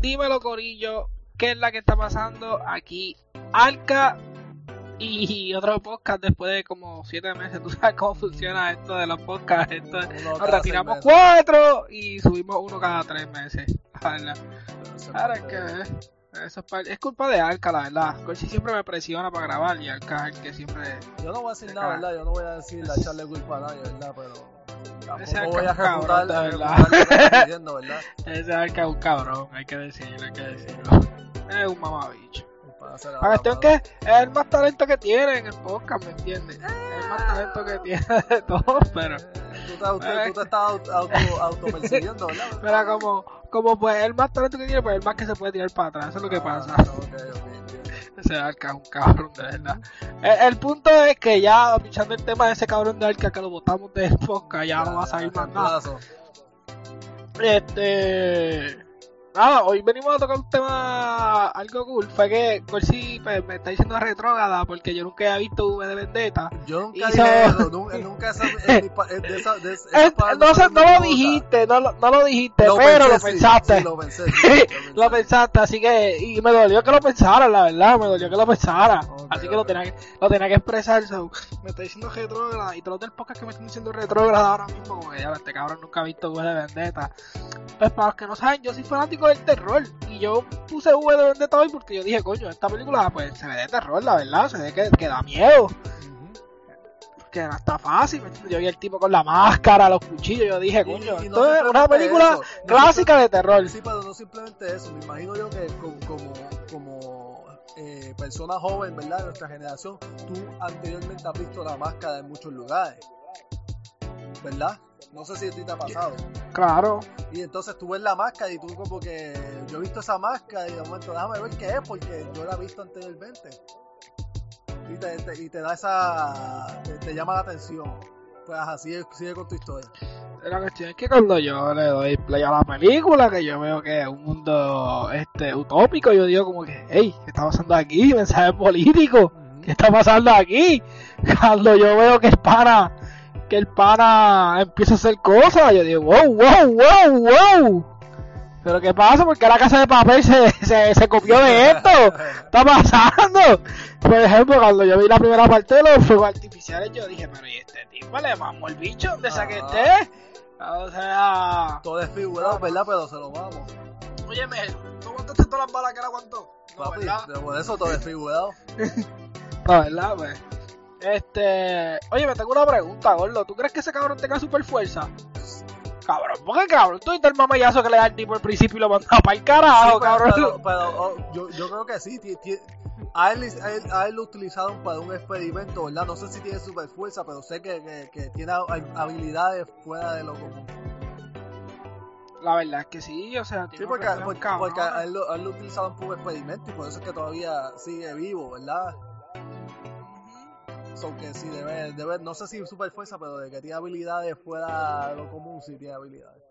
dímelo Corillo, ¿qué es la que está pasando aquí? Alca y otro podcast después de como siete meses. Tú sabes cómo funciona esto de los podcasts. Esto, nos retiramos cuatro y subimos uno cada tres meses. La Ahora es es que eso es, es culpa de Alca, la verdad. Corsi siempre me presiona para grabar y Alca es el que siempre. Yo no voy a decir nada. ¿verdad? Yo no voy a decir a echarle culpa a nadie, ¿verdad? Pero Ese tampoco voy a es cabrón, verdad. refutar lo que está diciendo, ¿verdad? Ese Alca es un cabrón, hay que decirlo, hay que decirlo. Es un mamabicho. La cuestión es que es el más talento que tiene en el podcast, ¿me entiendes? Es el más talento que tiene de todos, pero. Tú te, auto- tú te estás auto, auto, ¿verdad? Pero como, como pues el más talento que tiene, pues el más que se puede tirar para atrás, eso es lo que Ah, pasa. Ese Arca es un cabrón, de verdad. El, el punto es que ya, pichando el tema de ese cabrón de Arca que lo botamos del podcast, ya no va a salir más nada. Este. Nada, hoy venimos a tocar un tema algo cool. Fue que Corsi pues, me está diciendo retrógrada porque yo nunca había visto V de Vendetta. Yo nunca Hizo- dije eso, nunca, nunca no, sé, lo dijiste, no, lo- no lo dijiste, Lo pero pensé, lo pensaste. sí, lo pensé, sí, lo lo pensé. pensaste, así que, y me dolió que lo pensara, la verdad, me dolió que lo pensara. Así que lo tenía que, lo tenía que expresar. so, me está diciendo retrógrada, y todos los del podcast que me están diciendo retrógrada ahora mismo, como que ya este cabrón nunca ha visto V de Vendetta. Pues para los que no saben, yo soy fanático del terror, y yo puse V de Vendetta porque yo dije, coño, esta película pues se ve de terror, la verdad, se ve que, que da miedo. Que no está fácil, yo vi el tipo con la máscara, los cuchillos, yo dije, coño, y no esto es una película eso, no clásica de terror. Sí, pero no simplemente eso. Me imagino yo que como, como, como eh, persona joven, ¿verdad? De nuestra generación, tú anteriormente has visto la máscara en muchos lugares. ¿Verdad? No sé si a ti te ha pasado. Claro, Y entonces tú ves la máscara y tú como que yo he visto esa máscara y de momento déjame ver qué es porque yo la he visto anteriormente. Y te, te- y te da esa... Te, te llama la atención. Pues así sigue, sigue con tu historia. la cuestión es que cuando yo le doy play a la película, que yo veo que es un mundo este utópico, yo digo como que, hey, ¿qué está pasando aquí? Mensaje político, ¿qué está pasando aquí? Cuando yo veo que el pana, que el pana empieza a hacer cosas, yo digo, wow, wow, wow, wow. Pero ¿qué pasa? Porque la casa de papel se, se, se copió de esto. está pasando? Por ejemplo, cuando yo vi la primera parte de los fuegos artificiales, yo dije, pero ¿y este tipo le vamos el bicho? ¿Dónde saqué este? O sea, Todo es figurado, ¿verdad? Pero se lo vamos. óyeme, ¿tú aguantaste todas las balas que él aguantó? No, Papi, ¿verdad? por eso todo es figurado. No, ¿verdad? Pues. Este, oye, me tengo una pregunta, gordo. ¿Tú crees que ese cabrón tenga super fuerza? Cabrón, ¿por qué cabrón? Tú viste el mamayazo que le da al tipo al principio y lo manda para el carajo, Sí, pero, cabrón. pero- pero, oh, yo, yo creo que sí. ti- ti- a, él, a, él, a él lo utilizaron para un experimento, ¿verdad? No sé si tiene super fuerza, pero sé que, que, que tiene ha- habilidades fuera de lo común. La verdad es que sí, o sea, Sí, porque, porque, porque a, él lo, a él lo utilizaron para un experimento y por eso es que todavía sigue vivo, ¿verdad? So que sí, debe, debe, no sé si super fuerza, pero de que tiene habilidades fuera lo común, sí tiene habilidades.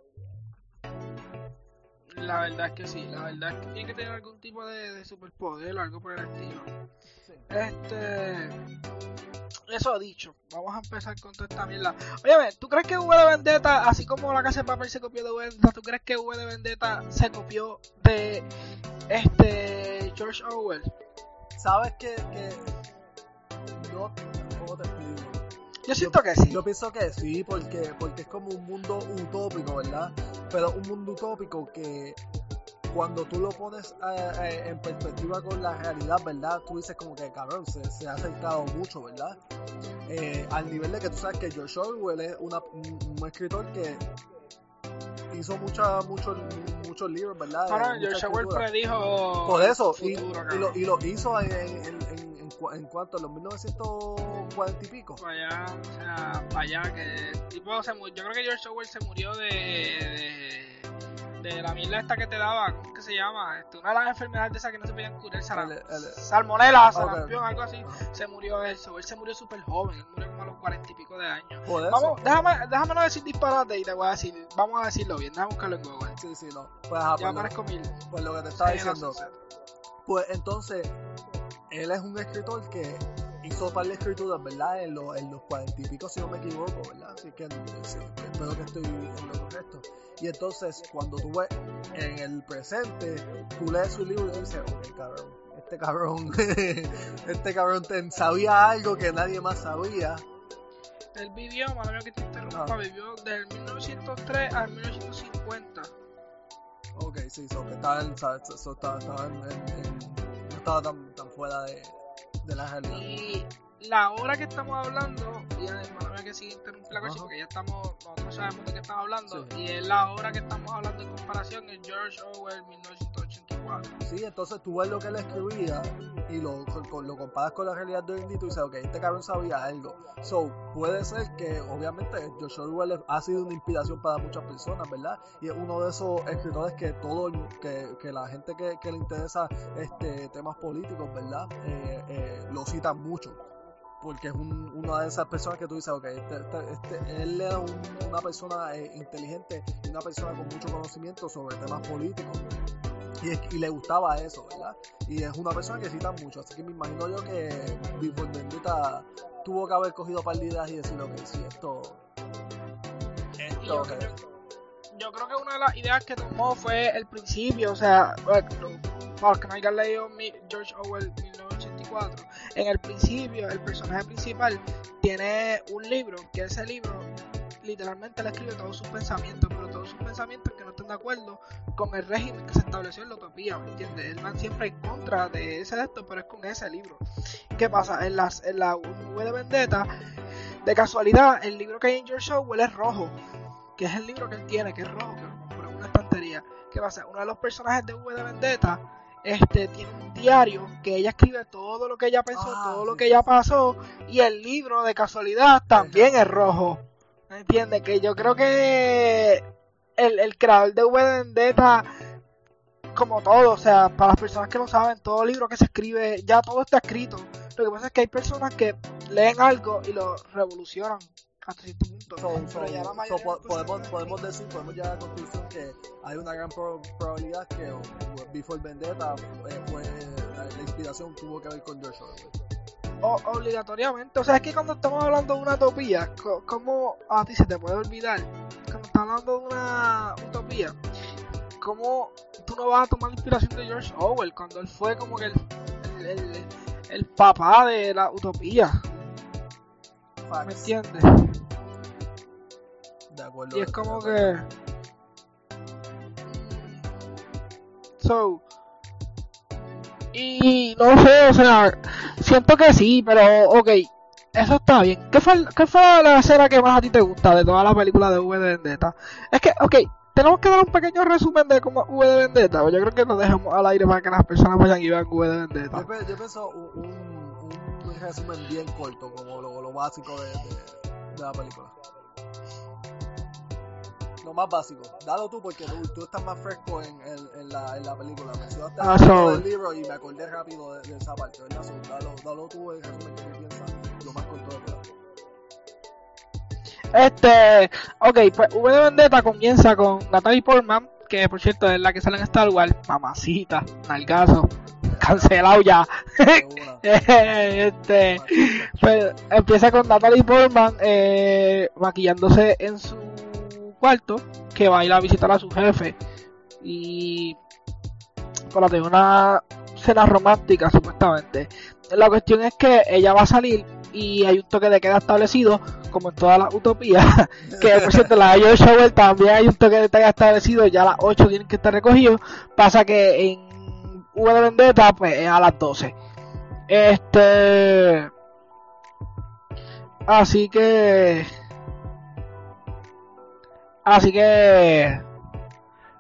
La verdad es que sí, la verdad es que tiene que tener algún tipo de, de superpoder o algo por el estilo. Sí. Este. Eso dicho, vamos a empezar con toda esta mierda. Óyeme, ¿tú crees que V de Vendetta, así como la casa de papel se copió de V de Vendetta, ¿tú crees que V de Vendetta se copió de este George Orwell? ¿Sabes que, que no, ¿cómo te explico? Yo siento que sí. Yo pienso que sí, porque, porque es como un mundo utópico, ¿verdad? Pero un mundo utópico que cuando tú lo pones eh, eh, en perspectiva con la realidad, ¿verdad? Tú dices como que, cabrón, se, se ha acercado mucho, ¿verdad? Eh, al nivel de que tú sabes que George Orwell es una- un, un escritor que hizo mucha, muchos muchos libros, ¿verdad? Ahora, George Orwell predijo. Por eso, el y, futuro, y lo, y lo hizo en, en, en, en, cua- en cuanto a los 1940 y pico. para allá, o sea, para allá, que tipo se yo creo que George Orwell se murió de, de, de la mierda esta que te daba, ¿cómo es que se llama? Este, una de las enfermedades de esas que no se podían curar, saram- El- el- salmonela, sarampión, algo así, se murió eso, él se murió súper joven, él murió como a los cuarenta y pico de años. Por eso. Vamos, déjame, déjame no decir disparate y te voy a decir, vamos a decirlo bien, déjame buscarlo en Google. Sí, sí, no. Pues, ajá, Ya pues, parezco mil. pues lo que te estaba Sí, no diciendo. sé. Pues entonces, él es un escritor que hizo par de escrituras, ¿verdad? En, los en los cuarenta y pico, si no me equivoco, ¿verdad? Así que sí, espero que estoy en lo correcto. Y entonces, cuando tú ves en el presente, tú lees su libro y dices, ok, cabrón, este cabrón, este cabrón te, sabía algo que nadie más sabía. Él vivió, madre que te interrumpa, Ah. vivió del 1903 al 1950. Ok, sí, so, que estaba en, so, so, en, estaba tan, tan fuera de, de la realidad. Y la hora que estamos hablando, y además que sigue interrumpir la cosa porque ya estamos, nosotros sabemos de qué estamos hablando, Sí. y es la hora que estamos hablando en comparación en George Orwell 1984. Sí, entonces tú ves lo que él escribía y lo, lo comparas con la realidad de hoy en día y tú dices, ok, este cabrón sabía algo. So, puede ser que, obviamente, George Orwell ha sido una inspiración para muchas personas, ¿verdad? Y es uno de esos escritores que todo, que, que la gente que, que le interesa este temas políticos, ¿verdad? Eh, eh, lo citan mucho. Porque es un- una de esas personas que tú dices, ok, este, este- este- él era un- una persona eh, inteligente y una persona con mucho conocimiento sobre temas políticos. Y, y le gustaba eso, ¿verdad? Y es una persona que cita mucho, así que me imagino yo que Before Vendetta tuvo que haber cogido par de ideas y decir, ok, sí, esto... Yo, Esto... yo- yo creo que una de las ideas que tomó fue el principio, o sea, para los que no hayan leído George Orwell 1984, en el principio el personaje principal tiene un libro, que ese libro literalmente le escribe todos sus pensamientos, pero todos sus pensamientos que no están de acuerdo con el régimen que se estableció en la utopía, ¿me entiendes? Él va siempre en contra de ese de esto, pero es con ese libro. ¿Qué pasa? En, las, en la V de Vendetta, de casualidad, el libro que hay en George Orwell es rojo, que es el libro que él tiene, que es rojo, que lo compró en una estantería. ¿Qué pasa? Uno de los personajes de V de Vendetta este, tiene un diario que ella escribe todo lo que ella pensó, Ah, todo lo que ella pasó, y el libro de casualidad también es rojo. ¿Me entiendes? Que yo creo que el, el creador de V de Vendetta, como todo, o sea, para las personas que lo saben, todo libro que se escribe, ya todo está escrito. Lo que pasa es que hay personas que leen algo y lo revolucionan hasta cierto punto. So, ya la so po- podemos, podemos decir, podemos llegar a la conclusión que hay una gran pro- probabilidad que uh, Before Vendetta eh, fue, la, la inspiración tuvo que ver con George Orwell. O- obligatoriamente. O sea, es que cuando estamos hablando de una utopía, ¿cómo a ti se te puede olvidar? Cuando estás hablando de una utopía, ¿cómo tú no vas a tomar la inspiración de George Orwell cuando él fue como que el, el, el- el papá de la utopía? ¿Me entiendes? De acuerdo. Y es como que. So. Y no sé, o sea, siento que sí, pero ok, eso está bien. ¿Qué fue, qué fue la escena que más a ti te gusta de toda la película de V de Vendetta? Es que, ok, tenemos que dar un pequeño resumen de cómo V de Vendetta. o Yo creo que lo dejamos al aire para que las personas vayan y vean V de Vendetta. Yo, yo pienso un, un, resumen bien corto, como lo, lo básico de la película. Lo más básico. Dalo tú porque tú, tú estás más fresco en, en, en la, en la película. Mencionaste Ah, el libro y me acordé rápido de, de esa parte, ¿verdad? So, dalo, dalo tú el resumen que tú piensas lo más corto de. Este, ok, pues V de Vendetta comienza con Natalie Portman, que por cierto es la que sale en Star Wars, mamacita, nalgazo, cancelado ya. Este, pues empieza con Natalie Portman eh, maquillándose en su cuarto, que va a ir a visitar a su jefe y para tener una cena romántica supuestamente. La cuestión es que ella va a salir y hay un toque de queda establecido, como en todas las utopías, que por cierto la de Orwell también hay un toque de queda establecido, ya a las 8 tienen que estar recogidos, pasa que en V de Vendetta pues es a las 12. Este... Así que... Así que...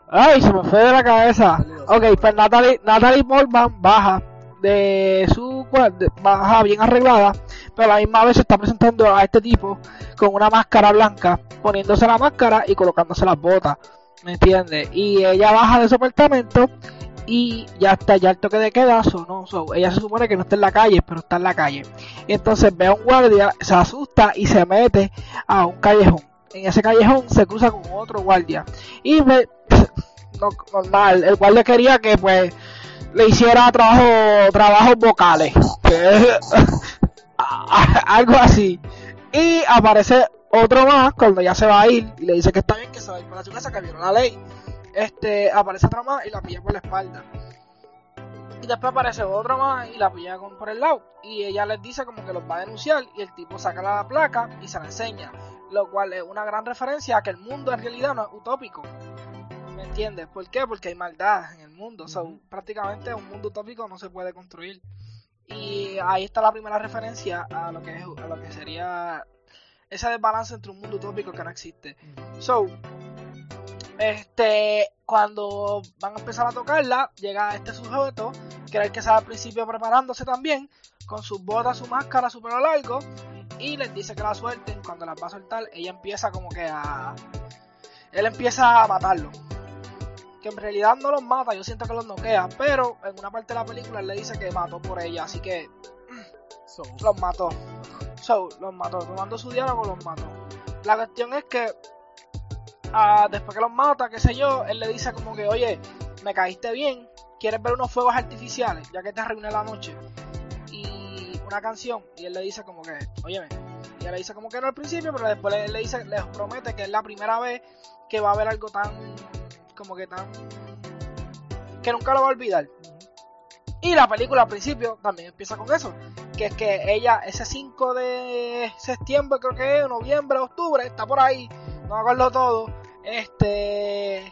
Ay, se me fue de la cabeza. Ok, pues Natalie, Natalie Portman baja de su cuarto, baja bien arreglada, pero a la misma vez se está presentando a este tipo con una máscara blanca, poniéndose la máscara y colocándose las botas, ¿me entiendes? Y ella baja de su apartamento y ya está, ya el toque de queda sonó, so, ella se supone que no está en la calle, pero está en la calle. Y entonces ve a un guardia, se asusta y se mete a un callejón. En ese callejón se cruza con otro guardia. Y ve, no, normal, el guardia quería que pues le hiciera trabajo, trabajos vocales. Algo así. Y aparece otro más cuando ya se va a ir y le dice que está bien que se va a ir para su casa, que vieron la ley. Este, aparece otra más y la pilla por la espalda. Y después aparece otro más y la pilla por el lado. Y ella les dice como que los va a denunciar y el tipo saca la placa y se la enseña. Lo cual es una gran referencia a que el mundo en realidad no es utópico. ¿Me entiendes? ¿Por qué? Porque hay maldad en el mundo. O prácticamente un mundo utópico no se puede construir. Y ahí está la primera referencia a lo que, es, a lo que sería ese desbalance entre un mundo utópico que no existe. So, este, cuando van a empezar a tocarla, llega este sujeto, que era el que estaba al principio preparándose también, con sus botas, su máscara, su pelo largo, y les dice que la suelten. Cuando las va a soltar, ella empieza como que a. Él empieza a matarlo. Que en realidad no los mata, yo siento que los noquea, pero en una parte de la película él le dice que mató por ella, así que. Los mató. So, los mató. Tomando su diálogo, los mató. La cuestión es que después que los mata, qué sé yo, él le dice como que, oye, me caíste bien, ¿quieres ver unos fuegos artificiales? Ya que te arruiné la noche. Y una canción, y él le dice como que, óyeme, y le dice como que no al principio, pero después le dice, les promete que es la primera vez que va a haber algo tan, como que tan, que nunca lo va a olvidar. Y la película al principio también empieza con eso, que es que ella ese 5 de septiembre, creo que es, noviembre, octubre, está por ahí, no acuerdo todo, este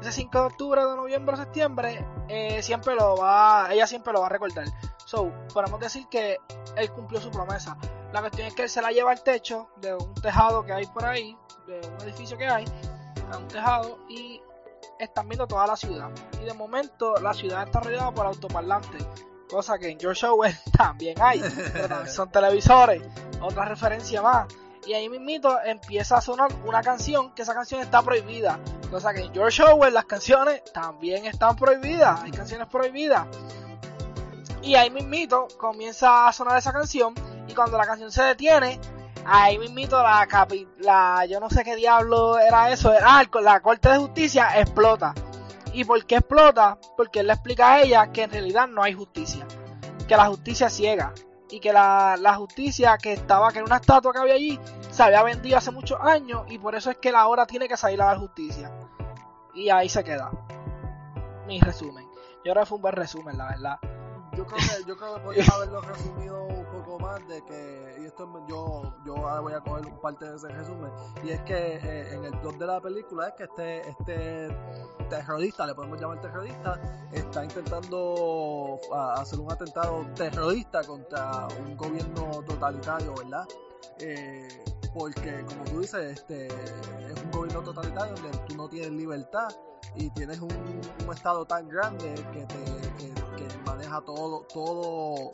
ese 5 de octubre, de noviembre septiembre, eh, siempre lo va, ella siempre lo va a recordar. So, podemos decir que él cumplió su promesa. La cuestión es que él se la lleva al techo de un tejado que hay por ahí, de un edificio que hay, a un tejado, y están viendo toda la ciudad. Y de momento la ciudad está rodeada por autoparlantes, cosa que en George Orwell también hay, son televisores, otra referencia más. Y ahí mismito empieza a sonar una canción que esa canción está prohibida. Cosa que en George Orwell las canciones también están prohibidas. Hay canciones prohibidas. Y ahí mismito comienza a sonar esa canción. Y cuando la canción se detiene, ahí mismito la, capi la yo no sé qué diablo era eso. Ah, la Corte de Justicia explota. ¿Y por qué explota? Porque él le explica a ella que en realidad no hay justicia. Que la justicia ciega y que la, justicia que estaba, que era una estatua que había allí, se había vendido hace muchos años y por eso es que la hora tiene que salir a la justicia. Y ahí se queda. Mi resumen. Yo creo que fue un buen resumen, la verdad. Yo creo que, yo creo que haberlo resumido un poco más de que, y esto yo, yo ahora voy a coger un parte de ese resumen, y es que eh, en el plot de la película es que este, este terrorista, le podemos llamar terrorista, está intentando hacer un atentado terrorista contra un gobierno totalitario, ¿verdad? Eh, porque como tú dices, este es un gobierno totalitario donde tú no tienes libertad y tienes un, estado tan grande que te maneja todo todo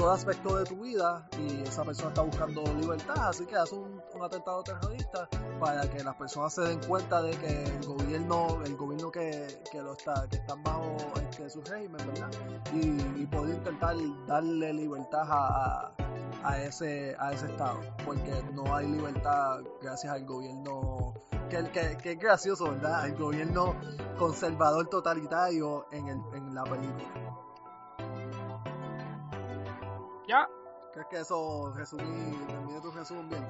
todo aspecto de tu vida y esa persona está buscando libertad, así que hace un, atentado terrorista para que las personas se den cuenta de que el gobierno, el gobierno que, que lo está, que están bajo este, su régimen, ¿verdad? Y, y poder intentar darle libertad a, a, ese, a ese estado, porque no hay libertad gracias al gobierno que, que, que, es gracioso, ¿verdad? El gobierno conservador totalitario en, el, en la película. ¿Ya? ¿Crees que eso resumí, terminé tu resumen bien?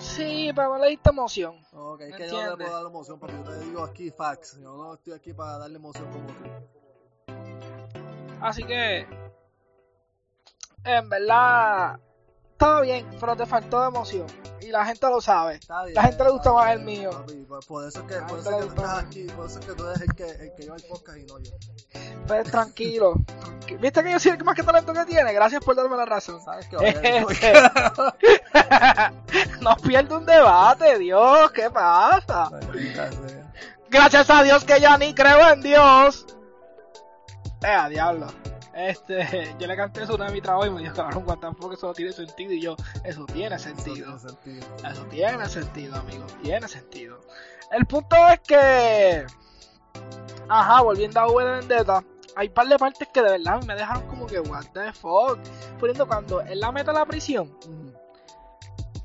Sí, pero le diste emoción. Ok, es que yo no le puedo dar emoción porque yo te digo aquí facts. Yo no estoy aquí para darle emoción como tú. Así que, en verdad, estaba bien, pero te faltó emoción. Y la gente lo sabe. la gente le gusta más el mío. por eso es que, por eso es que tú estás aquí, por eso es que tú eres el que, el que lleva el podcast y no yo. Pues tranquilo. ¿Viste que yo soy el más que talento que tiene? Gracias por darme la razón. ¿Sabes qué? No pierdo un debate, Dios, ¿qué pasa? Gracias a Dios que ya ni creo en Dios. Eh, diablo. Este, yo le canté eso una de mi trabajo y me dijo, cabrón, tampoco eso no tiene sentido. Y yo, eso tiene sentido. Eso tiene sentido, eso tiene sentido amigo. Tiene sentido. El punto es que. Ajá, volviendo a V de Vendetta hay un par de partes que de verdad me dejaron como que, what the fuck. Poniendo cuando él la mete a la prisión.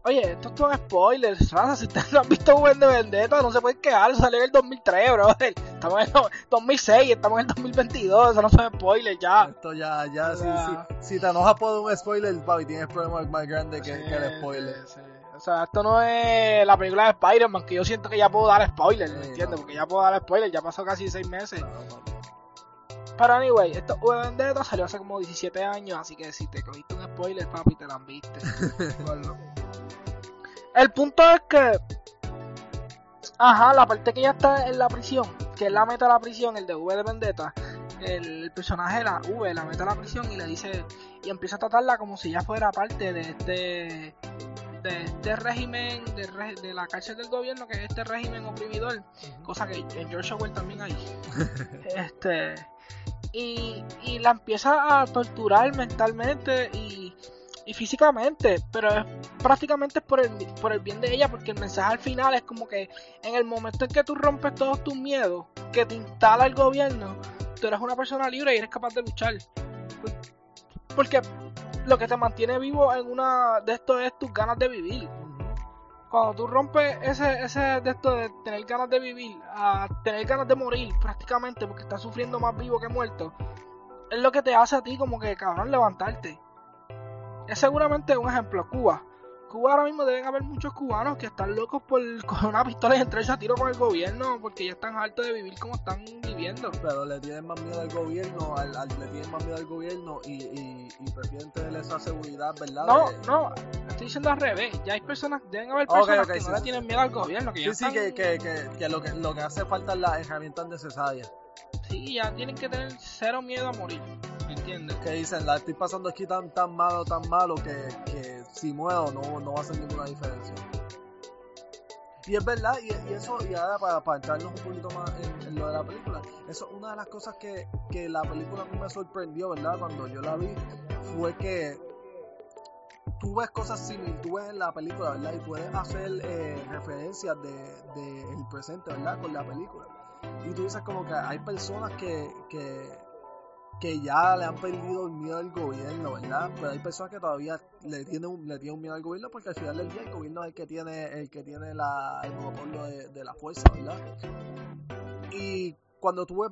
Oye, esto es todo spoilers, raza. Si ustedes no han visto Buen de Vendetta, no se pueden quedar. Salió en el 2003, brother. estamos en 2006, estamos en 2022, eso no son spoilers ya. Esto ya, ya, si, sea- si, si te enojas por un spoiler, papi, tienes problemas más grandes que, que el spoiler. Sí, sí. O sea, esto no es la película de Spider-Man, que yo siento que ya puedo dar spoilers, ¿me Sí, entiendes? no. Porque ya puedo dar spoilers, ya pasó casi 6 meses. Pero anyway, esto V de Vendetta salió hace como 17 años, así que si te cogiste un spoiler, papi, te la han viste. El punto es que. Ajá, la parte que ya está en la prisión, que es la meta de la prisión, el de V de Vendetta, el, el personaje, la V, la meta a la prisión y le dice. Y empieza a tratarla como si ya fuera parte de este. De este régimen, de, re- de la cárcel del gobierno, que es este régimen oprimidor cosa que en George Orwell también hay. este y, y la empieza a torturar mentalmente y, y físicamente, pero es prácticamente por el, por el bien de ella, porque el mensaje al final es como que en el momento en que tú rompes todos tus miedos, que te instala el gobierno, tú eres una persona libre y eres capaz de luchar. Porque lo que te mantiene vivo en una de esto es tus ganas de vivir cuando tú rompes ese, ese de esto de tener ganas de vivir a tener ganas de morir prácticamente porque estás sufriendo más vivo que muerto, es lo que te hace a ti como que cabrón levantarte. Es seguramente un ejemplo, Cuba. Cuba ahora mismo deben haber muchos cubanos que están locos por coger una pistola y entrarse a tiro con el gobierno porque ya están hartos de vivir como están viviendo. Pero le tienen más miedo al gobierno, al, al- le tienen más miedo al gobierno y, y, y prefieren tener esa seguridad, ¿verdad? No, no, estoy diciendo al revés. Ya hay personas, deben haber personas ok, que sí, no le sí, tienen sí. miedo al gobierno, que ya Sí, sí, están- que, que, que, que lo que lo que hace falta es las herramientas necesarias. Ya tienen que tener cero miedo a morir. ¿Me entiendes? Que dicen, la estoy pasando aquí tan tan malo, tan malo que, que si muero no, no va a hacer ninguna diferencia. Y es verdad, y, eso, y ahora para, para entrarnos un poquito más en, lo de la película, eso es una de las cosas que, que la película a mí me sorprendió, ¿verdad? Cuando yo la vi, fue que tú ves cosas similitudes en la película, ¿verdad? Y puedes hacer eh, referencias de, de el presente, ¿verdad? Con la película. Y tú dices como que hay personas que, que, que ya le han perdido el miedo al gobierno, ¿verdad? Pero hay personas que todavía le tienen un, le tienen un miedo al gobierno porque al final del día el gobierno es el que tiene, el que tiene el monopolio de, la fuerza, ¿verdad? Y cuando tú ves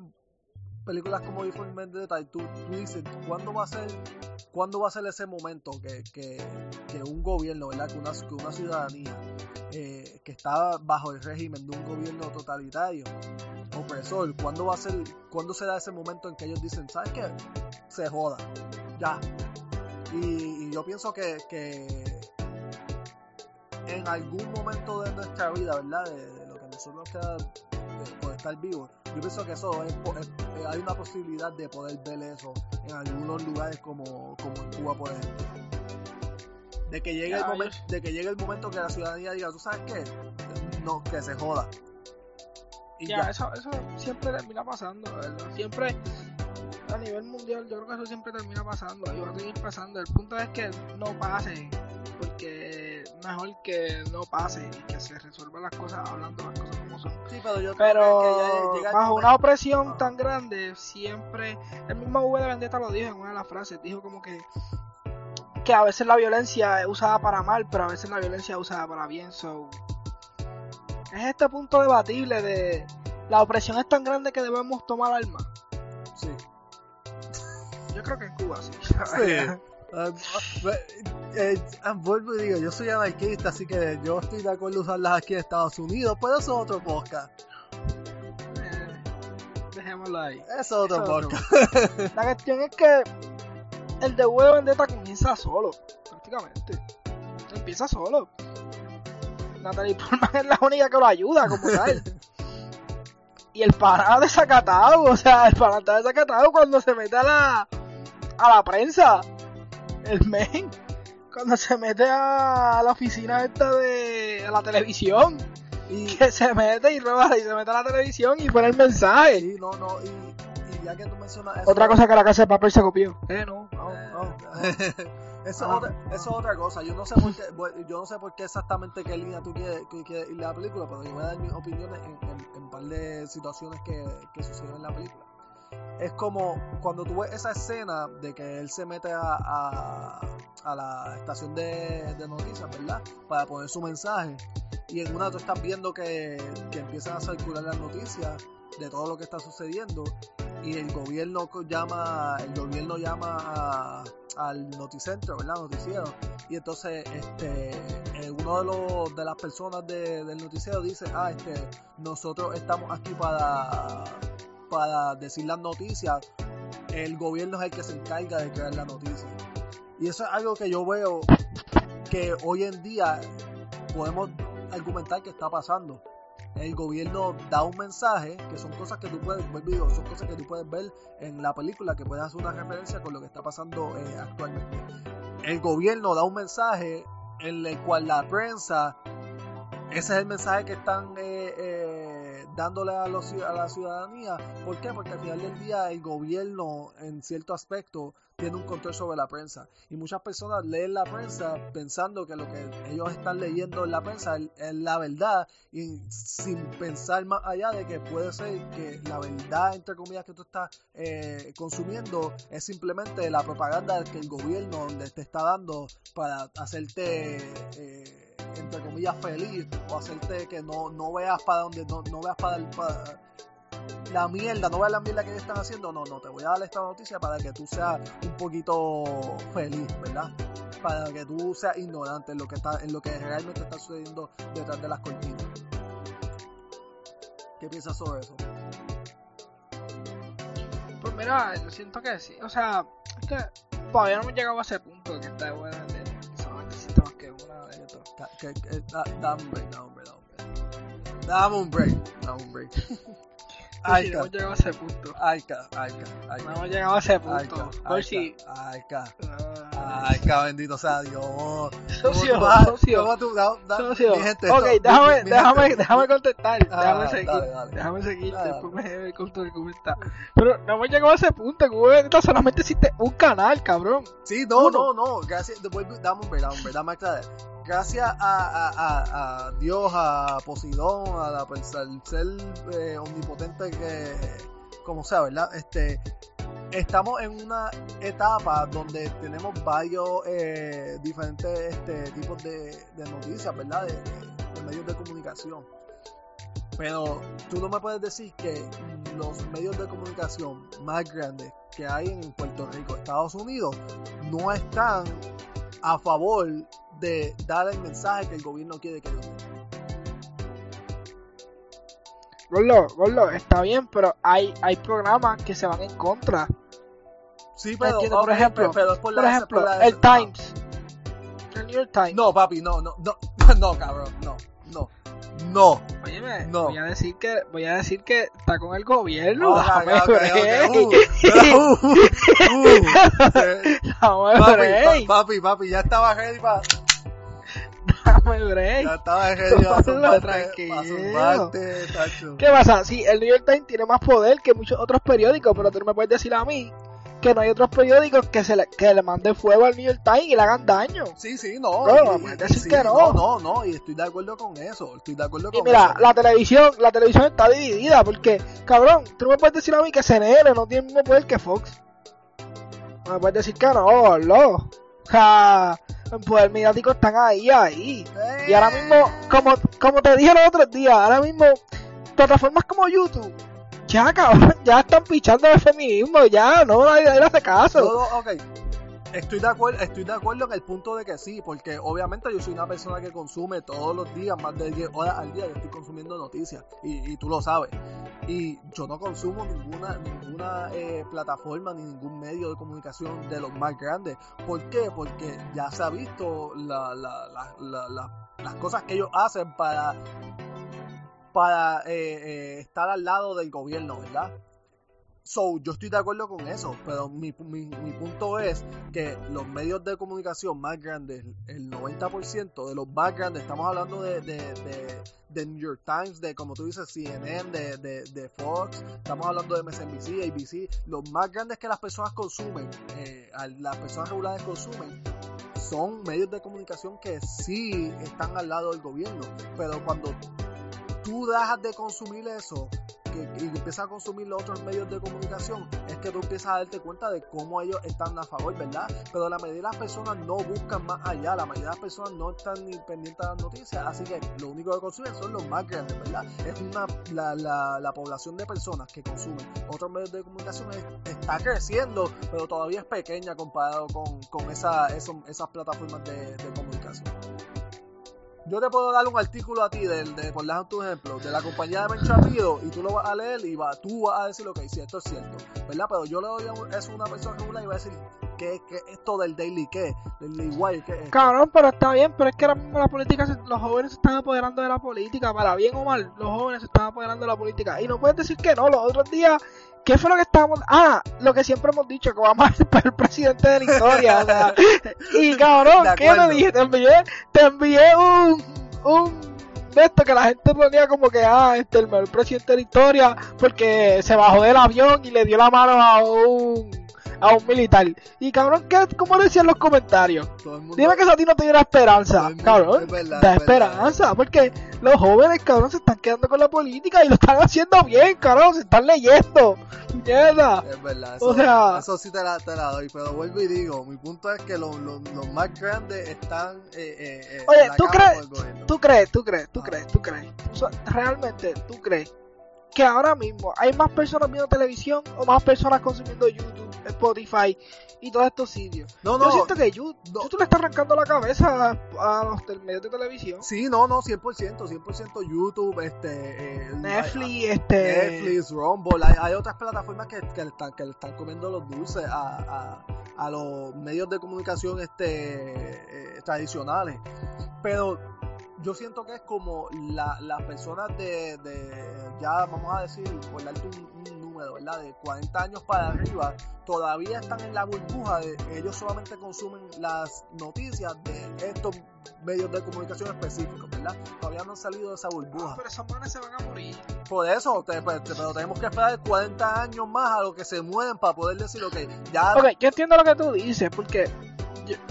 películas como Before y tú, tú dices, ¿cuándo va a ser, cuándo va a ser ese momento que, que, que un gobierno, ¿verdad? Que una, que una ciudadanía eh, que está bajo el régimen de un gobierno totalitario, opresor, ¿cuándo va a ser, cuándo será ese momento en que ellos dicen, ¿sabes qué? Se joda, ya. Y, y yo pienso que, que en algún momento de nuestra vida, ¿verdad? De, de lo que nosotros queda de- por estar vivos, yo pienso que eso es, es- eh, hay una posibilidad de poder ver eso en algunos lugares como, como en Cuba, por ejemplo. De que llegue el momento, de que llegue el momento que la ciudadanía diga, ¿tú sabes qué? No, que se joda. Y ya, ya. Eso, eso siempre termina pasando, ¿verdad? Siempre a nivel mundial yo creo que eso siempre termina pasando y va a seguir pasando. El punto es que no pase, porque mejor que no pase y que se resuelvan las cosas hablando las cosas como son. Sí, pero yo creo Pero que- bajo una opresión tan grande, siempre el mismo V de Vendetta lo dijo en una de las frases, dijo como que que a veces la violencia es usada para mal, pero a veces la violencia es usada para bien. So es este punto debatible de la opresión es tan grande que debemos tomar armas. Sí. Yo creo que en Cuba sí. Sí. Ah, eh, ah, vuelvo y digo, yo soy anarquista, así que yo estoy de acuerdo usarlas aquí en Estados Unidos, pero eso es otro podcast. Eh, dejémoslo ahí. Eso es otro Eso otro podcast. La cuestión es que el de de Vendetta comienza solo, prácticamente. Empieza solo. Natalie Portman es la única que lo ayuda como tal. Y el pana desacatado, o sea, el pana está desacatado cuando se mete a la, a la prensa. El men. Cuando se mete a la oficina esta de a la televisión. Y, Que se mete y roba y se mete a la televisión y pone el mensaje. sí, no, no, y, y ya que tú mencionas eso. Otra cosa que la casa de papel se copió. Eh, no, no, Eh, no. Eso, Ah. es otra, eso es otra cosa. Yo no sé por qué, yo no sé por qué exactamente qué línea tú quieres, quieres ir a la película, pero yo voy a dar mis opiniones en, en, en un par de situaciones que, que suceden en la película. Es como cuando tú ves esa escena de que él se mete a, a, a la estación de, de noticias, ¿verdad? Para poner su mensaje. Y en una tú estás viendo que, que empiezan a circular las noticias de todo lo que está sucediendo y el gobierno llama el gobierno llama a, al noticentro, ¿verdad? Noticiero. Y entonces este eh, uno de los de las personas de, del noticiero dice, "Ah, este nosotros estamos aquí para para decir las noticias. El gobierno es el que se encarga de crear la noticia." Y eso es algo que yo veo que hoy en día podemos argumentar que está pasando. El gobierno da un mensaje, que son cosas que tú puedes ver, son cosas que tú puedes ver en la película, que puedes hacer una referencia con lo que está pasando eh, actualmente. El gobierno da un mensaje en el cual la prensa, ese es el mensaje que están eh, dándole a, los, a la ciudadanía. ¿Por qué? Porque al final del día el gobierno, en cierto aspecto, tiene un control sobre la prensa. Y muchas personas leen la prensa pensando que lo que ellos están leyendo en la prensa es, la verdad y sin pensar más allá de que puede ser que la verdad, entre comillas, que tú estás eh, consumiendo es simplemente la propaganda que el gobierno te está dando para hacerte... Eh, entre comillas feliz o hacerte que no, no veas para donde no, no veas para, la mierda, no veas la mierda que ellos están haciendo, no, no, te voy a dar esta noticia para que tú seas un poquito feliz, ¿verdad? Para que tú seas ignorante en lo que está, en lo que realmente está sucediendo detrás de las cortinas. ¿Qué piensas sobre eso? Pues mira, yo siento que sí, o sea, es que todavía no hemos llegado a ese punto que está Dame un break, dame un break, dame un break. Dame un break. Ay, no llegado a ese punto. Ayca, Ayca, Ayca. No hemos llegado a ese punto. Por si. Ayca. Ayca, bendito sea Dios. Socio, socio. socio. ok, déjame, déjame, déjame contestar. Ah, déjame seguir. Déjame seguir. Después me conto está. Pero no hemos llegado a ese punto. Que solamente existe un canal, cabrón. Sí, no, no, no. Gracias. Dame un ver, dame un ver, dame aclarar gracias a, Dios, a Poseidón, a la, al ser eh, omnipotente que, como sea, ¿verdad? Este, estamos en una etapa donde tenemos varios eh, diferentes este, tipos de, noticias, ¿verdad? De, medios de comunicación. Pero tú no me puedes decir que los medios de comunicación más grandes que hay en Puerto Rico, Estados Unidos, no están a favor de dar el mensaje que el gobierno quiere que yo Gordo, Gordo, está bien, pero hay, hay programas que se van en contra. Sí, pero, por ejemplo, por, ejemplo el Times. El New York Times. No, papi, no, no, no, no, cabrón, no, no. No. Óyeme, no. voy a decir que voy a decir que está con el gobierno. papi, papi, ya estaba ready para Dame break. Ya estaba tranquilo. ¿Qué pasa? Sí, el New York Times tiene más poder que muchos otros periódicos, pero tú no me puedes decir a mí que no hay otros periódicos que se le, que le manden fuego al New York Times y le hagan daño. Sí, sí, no. no, decir que no. no. No, no, y estoy de acuerdo con eso. Estoy de acuerdo con y mira, la televisión, la televisión está dividida porque, cabrón, tú no me puedes decir a mí que CNN no tiene el mismo poder que Fox. No me puedes decir que no, no. O sea, el mediático están ahí, ahí. Y ahora mismo, como, como te dije los otros días, ahora mismo, plataformas como YouTube ya, cabrón, ya están pichando el feminismo, ya, no, nadie, hace caso. No, ok. Estoy de, acuerdo, estoy de acuerdo en el punto de que sí, porque obviamente yo soy una persona que consume todos los días, más de 10 horas al día, yo estoy consumiendo noticias, y, tú lo sabes. Y yo no consumo ninguna, ninguna eh, plataforma ni ningún medio de comunicación de los más grandes. ¿Por qué? Porque ya se ha visto la, la, las cosas que ellos hacen para para eh, eh, estar al lado del gobierno, ¿verdad? So, yo estoy de acuerdo con eso, pero mi, mi, mi, punto es que los medios de comunicación más grandes, el 90% de los más grandes, estamos hablando de, de, New York Times, de como tú dices, CNN, de, de, Fox, estamos hablando de MSNBC, ABC, los más grandes que las personas consumen, eh, las personas regulares consumen, son medios de comunicación que sí están al lado del gobierno, pero cuando tú dejas de consumir eso que, y empiezas a consumir los otros medios de comunicación, es que tú empiezas a darte cuenta de cómo ellos están a favor, ¿verdad? Pero la mayoría de las personas no buscan más allá, la mayoría de las personas no están ni pendientes de las noticias, así que lo único que consumen son los más grandes, ¿verdad? Es una, la, la, la población de personas que consumen otros medios de comunicación es- está creciendo, pero todavía es pequeña comparado con, con esa, eso- esas plataformas de, de comunicación. Yo te puedo dar un artículo a ti, del de, por dar tu ejemplo, de la compañía de Menchapido y tú lo vas a leer y va, tú vas a decir, ok, si esto es cierto, ¿verdad? Pero yo le doy a eso a una persona regular y va a decir, ¿qué, qué es esto del Daily qué? Del Daily Wire, ¿qué? Cabrón, pero está bien, pero es que mismo la política, los jóvenes se están apoderando de la política, para bien o mal, los jóvenes se están apoderando de la política. Y no puedes decir que no, los otros días, ¿qué fue lo que estábamos? Ah, lo que siempre hemos dicho, que vamos a ser el presidente de la historia, o sea, y cabrón, ¿qué te dije? Te envié, te envié un, un, de esto que la gente ponía como que, ah, este, el mejor presidente de la historia, porque se bajó del avión y le dio la mano a un, a un militar. Y cabrón, ¿qué, ¿cómo decían los comentarios? Mundo- Dime que eso a ti no te diera esperanza, mundo- cabrón. es verdad, da es verdad. esperanza, porque los jóvenes, cabrón, se están quedando con la política y lo están haciendo bien, cabrón, se están leyendo. Mierda. Es verdad, O eso, sea- eso sí te la, te la doy, pero vuelvo y digo, mi punto es que los, los, los más grandes están eh, eh, eh, Oye, ¿tú crees-. ¿Tú crees, tú crees, tú Ah. crees, tú crees? O sea, realmente, ¿tú crees que ahora mismo hay más personas viendo televisión o más personas consumiendo YouTube, Spotify y todos estos sitios? No, Yo no, siento que YouTube, no. YouTube le está arrancando la cabeza a, a los medios de televisión. sí, no, no, 100%, 100% YouTube, este, eh, Netflix, este... Netflix, Rumble, hay, hay otras plataformas que, que, le están, que le están comiendo los dulces a, a, a los medios de comunicación este, eh, tradicionales. Pero yo siento que es como la- las personas de, de, ya vamos a decir, por darte un, un número, ¿verdad? De 40 años para arriba, todavía están en la burbuja de ellos solamente consumen las noticias de estos medios de comunicación específicos, ¿verdad? Todavía no han salido de esa burbuja. Ah, pero esos manes se van a morir. Por eso, te- pues, te- pero tenemos que esperar 40 años más a lo que se mueven para poder decir, ok, ya. Ok, yo entiendo lo que tú dices, porque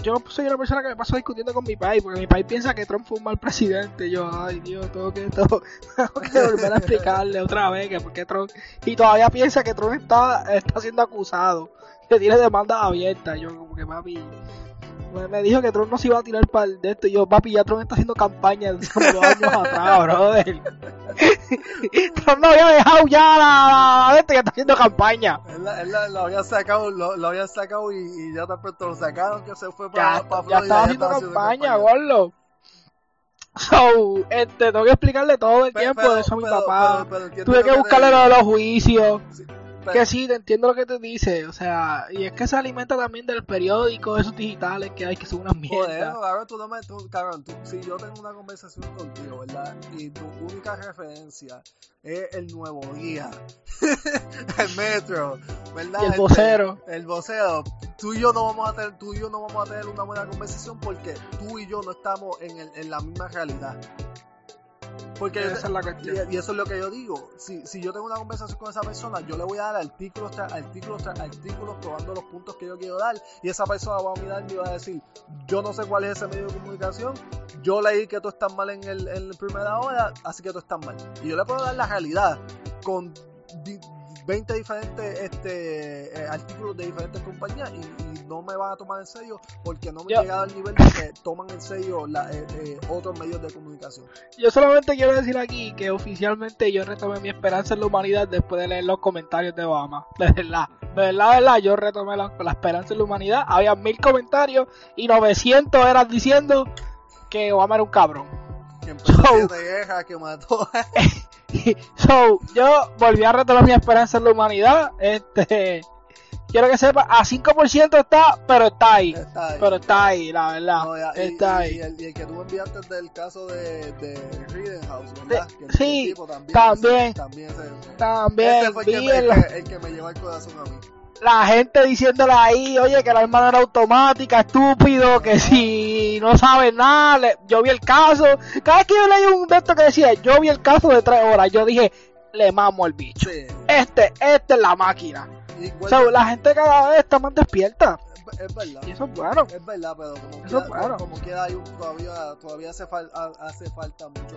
yo, soy una persona que me paso discutiendo con mi país, porque mi país piensa que Trump fue un mal presidente. Yo, ay Dios, tengo que, tengo, tengo que volver a explicarle otra vez que por qué Trump. Y todavía piensa que Trump está, está siendo acusado, que tiene demandas abiertas. Yo, como que papi. Me, me dijo que Trump no se iba a tirar para el de esto. Y yo, papi, ya Trump está haciendo campaña de años atrás, brother. Trump no había dejado ya la, la de este que está haciendo campaña. Él, él lo había sacado, lo, lo había sacado y, y ya tan pronto lo sacaron que se fue ya, para, para ya Florida. estaba haciendo campaña, gordo. So, este, tengo que explicarle todo el tiempo pero- de eso a mi pero- papá. Tuve que te buscarle de los juicios. Sí, pero- Que sí, te entiendo lo que te dice. O sea, y es que se alimenta también del periódico, esos digitales que hay que son unas Por mierdas. eso, cabrón, tú no me, tú, cabrón, tú- si yo tengo una conversación contigo, ¿verdad? Y tu única referencia es el nuevo día, el metro, ¿verdad? Y el Este, vocero. el vocero. Tú y yo no vamos a tener, tú y yo no vamos a tener una buena conversación porque tú y yo no estamos en, el- en la misma realidad. Porque Esa es la cuestión. y, y eso es lo que yo digo. Si, si yo tengo una conversación con esa persona, yo le voy a dar artículos tras artículos tras artículos probando los puntos que yo quiero dar. Y esa persona va a mirar y va a decir, yo no sé cuál es ese medio de comunicación. Yo leí que tú estás mal en, el, en la primera hora, así que tú estás mal. Y yo le puedo dar la realidad con di- 20 diferentes este, eh, artículos de diferentes compañías y, y no me van a tomar en serio porque no me he llegado al nivel de que toman en serio la- eh, eh, otros medios de comunicación. Yo solamente quiero decir aquí que oficialmente yo retomé mi esperanza en la humanidad después de leer los comentarios de Obama. De verdad, de verdad, de verdad, yo retomé la, la esperanza en la humanidad. Había mil comentarios y 900 eran diciendo que Obama era un cabrón. Que So- siete guerras, que mató so, yo volví a retomar mi esperanza en la humanidad. Este, quiero que sepa, a 5% está, pero está ahí. Está ahí. Pero está ahí, la verdad. No, ya, y, está y- ahí. y el, y el que tú enviaste del caso de, de Rittenhouse, ¿verdad? De- Que el- sí, el también. también. ese- también ese- También ese fue el que, me, el, que, el que me llevó al corazón a mí. La gente diciéndole ahí, oye, que la hermana era automática, estúpido, que si no sabe nada, le- yo vi el caso. Cada vez que yo leí un estos que decía, yo vi el caso de tres horas, yo dije, le mamo al bicho. Sí. Este, este es la máquina. O sea, la gente cada vez está más despierta. es, es verdad. Y eso es bueno. Es verdad, pero como Eso quiera, es bueno. como hay un, todavía, todavía hace, fal- ha- hace falta mucho.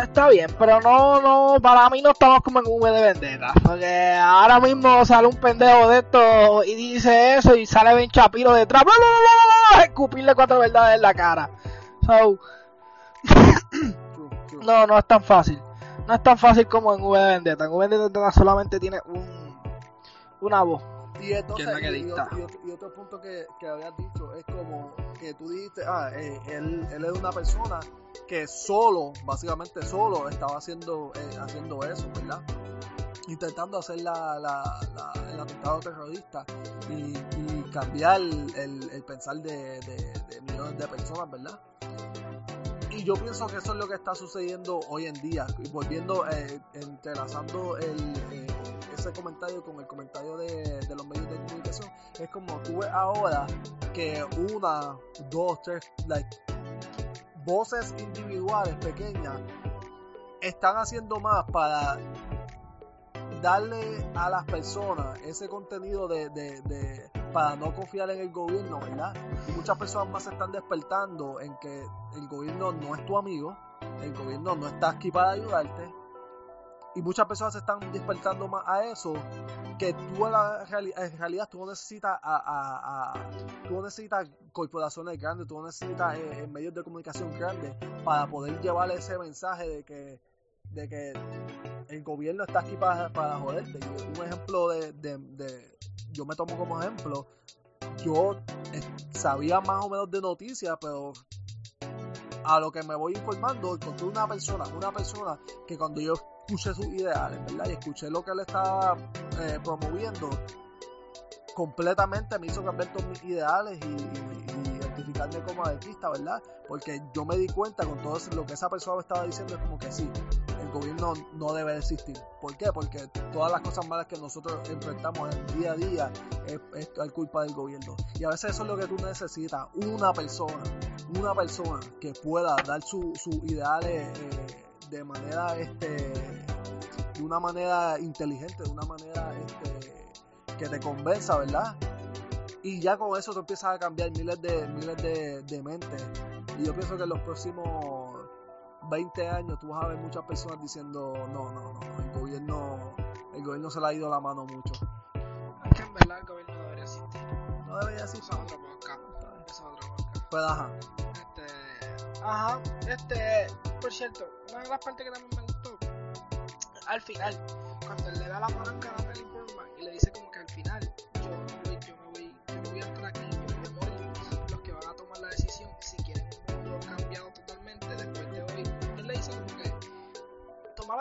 Está bien, pero no, no, para mí no estamos como en V de Vendetta. Porque ahora mismo sale un pendejo de esto y dice eso y sale Ben Chapiro detrás, bla, escupirle cuatro verdades en la cara. So, no, no es tan fácil. No es tan fácil como en V de Vendetta. En V de Vendetta solamente tiene un, una voz. Y entonces, Que y- otro, y otro punto que, que habías dicho es como que tú dijiste, ah, eh, él, él es una persona que solo, básicamente solo, estaba haciendo, eh, haciendo eso, ¿verdad? Intentando hacer la, la, la- el atentado terrorista y, y cambiar el, el- el pensar de, de- de millones de personas, ¿verdad? Yo pienso que eso es lo que está sucediendo hoy en día. Y volviendo, eh, entrelazando el, eh, ese comentario con el comentario de, los medios de comunicación, es como tú ves ahora que una, dos, tres, like, voces individuales pequeñas están haciendo más para darle a las personas ese contenido de, de- de- para no confiar en el gobierno, ¿verdad? Y muchas personas más se están despertando en que el gobierno no es tu amigo, el gobierno no está aquí para ayudarte. Y muchas personas se están despertando más a eso, que tú en, la en realidad tú no necesitas a, a- tú necesitas corporaciones grandes, tú necesitas eh, medios de comunicación grandes para poder llevar ese mensaje de que de que el gobierno está aquí para, para joderte. Y un ejemplo de, de- de- yo me tomo como ejemplo, yo eh, sabía más o menos de noticias, pero a lo que me voy informando, encontré una persona, una persona que cuando yo escuché sus ideales, ¿verdad? Y escuché lo que él estaba eh, promoviendo, completamente me hizo cambiar todos mis ideales y, identificarme como anarquista, ¿verdad? Porque yo me di cuenta con todo lo que esa persona me estaba diciendo es como que sí, gobierno no debe existir. ¿Por qué? Porque todas las cosas malas que nosotros enfrentamos en día a día es culpa del gobierno. Y a veces eso es lo que tú necesitas, una persona, una persona que pueda dar sus su ideales eh, de manera, este, de una manera inteligente, de una manera, este, que te convenza, ¿verdad? Y ya con eso tú empiezas a cambiar miles de miles de, de mentes. Y yo pienso que en los próximos 20 años tú vas a ver muchas personas diciendo, no, no, no, el gobierno, el gobierno se le ha ido la mano mucho. Es que en verdad el gobierno debería existir. No debería así. Eso es otro podcast. Eso es otro podcast. Pero ajá. Este, ajá, este, por cierto, una de las partes que también me gustó, al final, cuando él le da la palanca a Natalie Portman y le dice como que al final,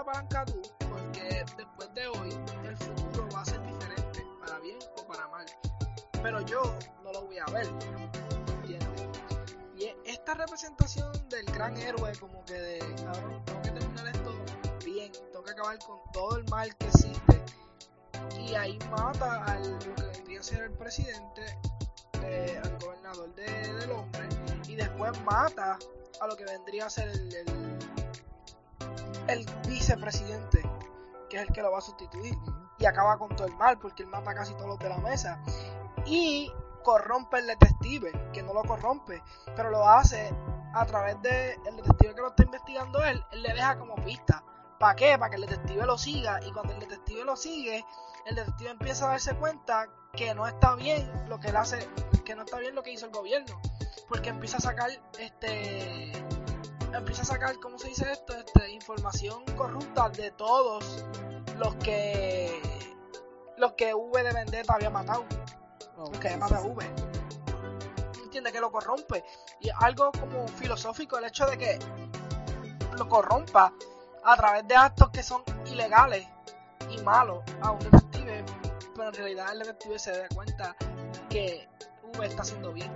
palanca tú, porque después de hoy, el futuro va a ser diferente, para bien o para mal, pero yo no lo voy a ver. Y esta representación del gran héroe, como que de, tengo que terminar esto bien, tengo que acabar con todo el mal que existe. Y ahí mata al que vendría a ser el presidente, eh, al gobernador de- del hombre, y después mata a lo que vendría a ser el, el vicepresidente, que es el que lo va a sustituir. Y acaba con todo el mal, porque él mata casi todos los de la mesa. Y corrompe el detective, que no lo corrompe, pero lo hace a través de el detective que lo está investigando él, él le deja como pista. ¿Para qué? Para que el detective lo siga y cuando el detective lo sigue, el detective empieza a darse cuenta que no está bien lo que él hace, que no está bien lo que hizo el gobierno, porque empieza a sacar este empieza a sacar, ¿cómo se dice esto? Este, información corrupta de todos los que los que V de Vendetta había matado Oh, que sí, mata sí, sí. V. Entiende que lo corrompe. Y algo como filosófico el hecho de que lo corrompa a través de actos que son ilegales y malos a un detective. Pero en realidad el detective se da cuenta que V está haciendo bien,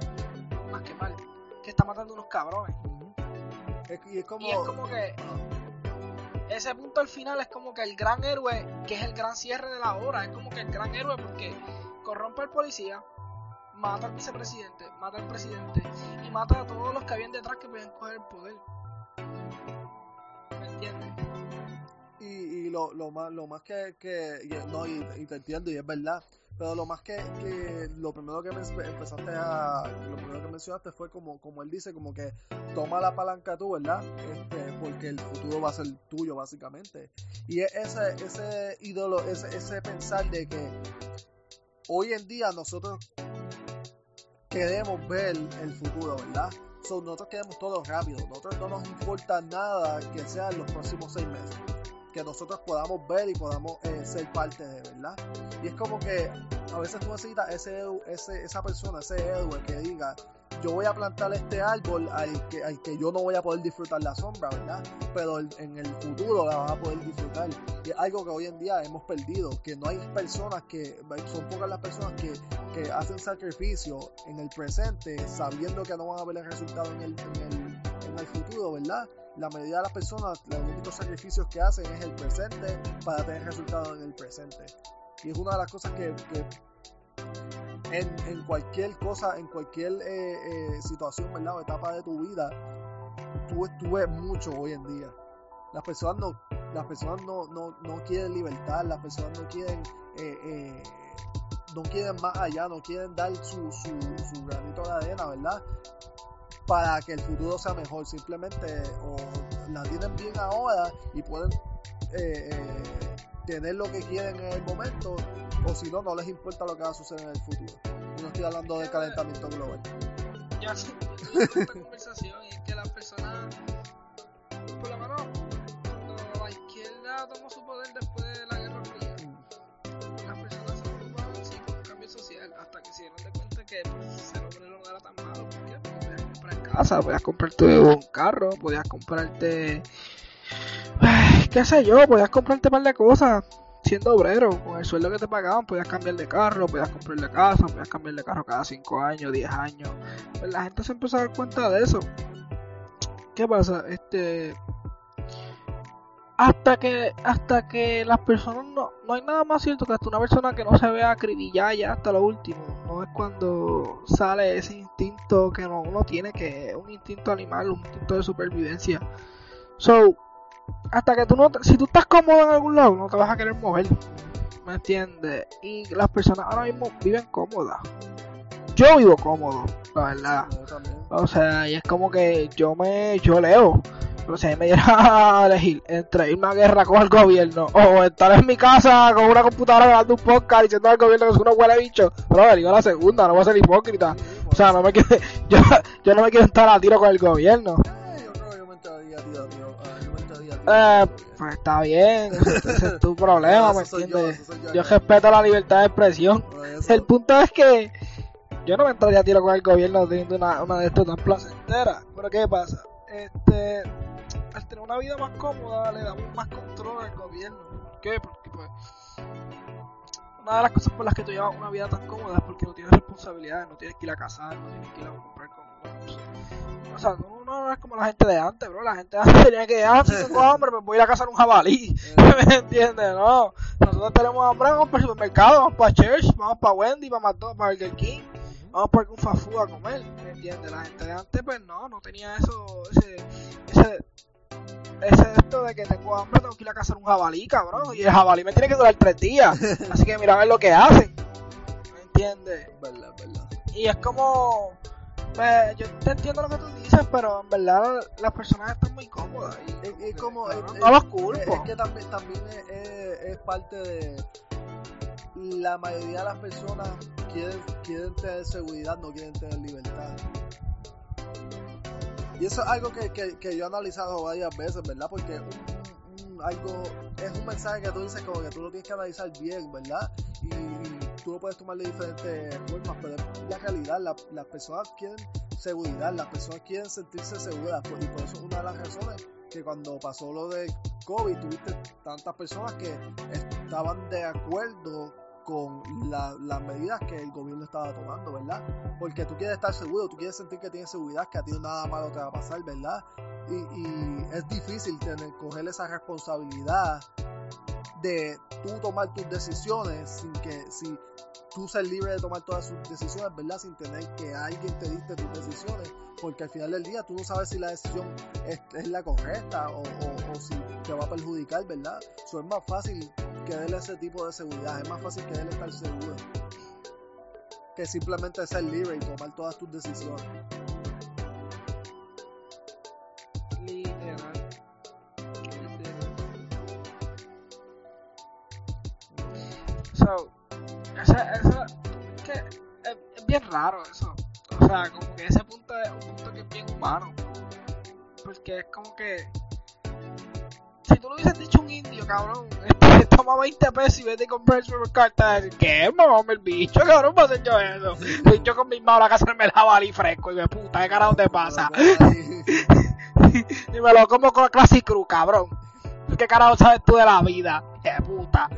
más que mal. Que está matando unos cabrones. Es- y es como, Y es como que ese punto al final es como que el gran héroe, que es el gran cierre de la obra, es como que el gran héroe porque corrompe al policía, mata al vicepresidente, mata al presidente y mata a todos los que habían detrás que podían coger el poder. ¿Me entiendes? y, y lo, lo más lo más que, que no y, y te entiendo y es verdad pero lo más que, que lo primero que empezaste a, lo primero que mencionaste fue como, como él dice, como que toma la palanca tú, ¿verdad? Este, porque el futuro va a ser tuyo, básicamente. Y ese, ese ídolo, ese, ese pensar de que hoy en día nosotros queremos ver el futuro, ¿verdad? So, nosotros queremos todo rápido, nosotros no nos importa nada que sea en los próximos seis meses que nosotros podamos ver y podamos eh, ser parte de, ¿verdad? Y es como que a veces tú necesitas ese, ese, esa persona, ese héroe que diga, yo voy a plantar este árbol al que, al que yo no voy a poder disfrutar la sombra, ¿verdad? Pero en el futuro la vas a poder disfrutar. Y es algo que hoy en día hemos perdido, que no hay personas que, son pocas las personas que, que hacen sacrificio en el presente sabiendo que no van a ver el resultado en el, en el, en el futuro, ¿verdad? La mayoría de las personas, los únicos sacrificios que hacen es el presente para tener resultados en el presente. Y es una de las cosas que, en, cualquier cosa, en cualquier eh, eh, situación, ¿verdad? O etapa de tu vida, tú, tú mucho hoy en día. Las personas no, las personas no, no, no quieren libertad, las personas no quieren eh, no quieren más allá, no quieren dar su, su, su granito de arena, ¿verdad? Para que el futuro sea mejor. Simplemente o la tienen bien ahora y pueden eh, eh, tener lo que quieren en el momento, o si no, no les importa lo que va a suceder en el futuro. no estoy hablando de calentamiento global. Ya sí, esta conversación y es que las personas, por lo menos, cuando la izquierda tomó su poder después de la Guerra Fría, las personas se preocupaban sí, por un cambio social hasta que se dieron de cuenta que pues, ser hombre no era tan malo podías comprarte un carro, podías comprarte, qué sé yo, podías comprarte un par de cosas siendo obrero, con el sueldo que te pagaban, podías cambiar de carro, podías comprarle casa, podías cambiar de carro cada 5 años, 10 años. Pues la gente se empezó a dar cuenta de eso. ¿Qué pasa? Este hasta que hasta que las personas no no hay nada más cierto que hasta una persona que no se vea acribillada ya hasta lo último. No es cuando sale ese instinto que uno tiene que es un instinto animal un instinto de supervivencia. So hasta que tú no si tú estás cómodo en algún lado no te vas a querer mover. Me entiendes y las personas ahora mismo viven cómodas. Yo vivo cómodo la verdad. O sea y es como que yo me yo leo pero si a mí me diera a elegir entre irme a guerra con el gobierno o estar en mi casa con una computadora grabando un podcast diciendo al gobierno que es una huele bicho, pero digo la segunda, no voy a ser hipócrita. O sea, no me quiero, yo, yo no me quiero estar a tiro con el gobierno. Eh, pues está bien, ese, es tu problema, ¿me entiendes? Yo, respeto la libertad de expresión. El punto es que yo no me entraría a tiro con el gobierno teniendo una, una de estas tan placenteras. Pero ¿qué pasa? Este, tener una vida más cómoda le damos más control al gobierno. ¿Por qué? Porque pues una de las cosas por las que tú llevas una vida tan cómoda es porque no tienes responsabilidades, no tienes que ir a cazar, no tienes que ir a comprar con o sea, no, no, es como la gente de antes, bro. La gente de antes tenía que, ah, si tengo hambre, pues voy a ir a cazar un jabalí. ¿Me entiendes? No. Nosotros tenemos hambre, vamos para el supermercado, vamos para Church, vamos para Wendy, para McDonald's, para Burger King vamos por algún fafú a comer, ¿me entiendes? La gente de antes, pues no, no tenía eso, ese, ese, ese esto de que tengo hambre, tengo que ir a cazar un jabalí, cabrón, y el jabalí me tiene que durar tres días, así que mira a ver lo que hacen, ¿me entiendes? Verdad, verdad. Y es como, pues, yo te entiendo lo que tú dices, pero en verdad las personas están muy cómodas. Y, es, como, no, los culpo. Es que también, también es, es parte de la mayoría de las personas quieren, quieren tener seguridad, no quieren tener libertad. Y eso es algo que, que, yo he analizado varias veces, ¿verdad? Porque un, algo, es un mensaje que tú dices como que tú lo tienes que analizar bien, ¿verdad? Y, tú lo puedes tomar de diferentes formas, pero la realidad, las personas quieren seguridad, las personas quieren sentirse seguras, y por eso es una de las razones que cuando pasó lo de COVID tuviste tantas personas que estaban de acuerdo con las medidas que el gobierno estaba tomando, ¿verdad? Porque tú quieres estar seguro, tú quieres sentir que tienes seguridad, que a ti nada malo te va a pasar, ¿verdad? Y, es difícil tener, coger esa responsabilidad de tú tomar tus decisiones sin que, si tú ser libre de tomar todas sus decisiones, ¿verdad? Sin tener que alguien te dicte tus decisiones, porque al final del día tú no sabes si la decisión es, la correcta o, si te va a perjudicar, ¿verdad? Eso es más fácil que él ese tipo de seguridad, es más fácil que él estar seguro. que simplemente ser libre y tomar todas tus decisiones. Literal. So, que es bien raro eso. O sea, como que ese punto es un punto que es bien humano. Porque es como que. Tú lo hubieses dicho a un indio, cabrón, este, toma 20 pesos y vete a comprar el supermercado, ¿qué? Mamá, el bicho, cabrón, va a hacer yo eso. Y yo con mi mano a la casa me el jabalí fresco y me puta, ¿qué carajo te pasa? y me lo como con la Classic Cruz, cabrón. ¿Qué carajo sabes tú de la vida? ¡Qué puta!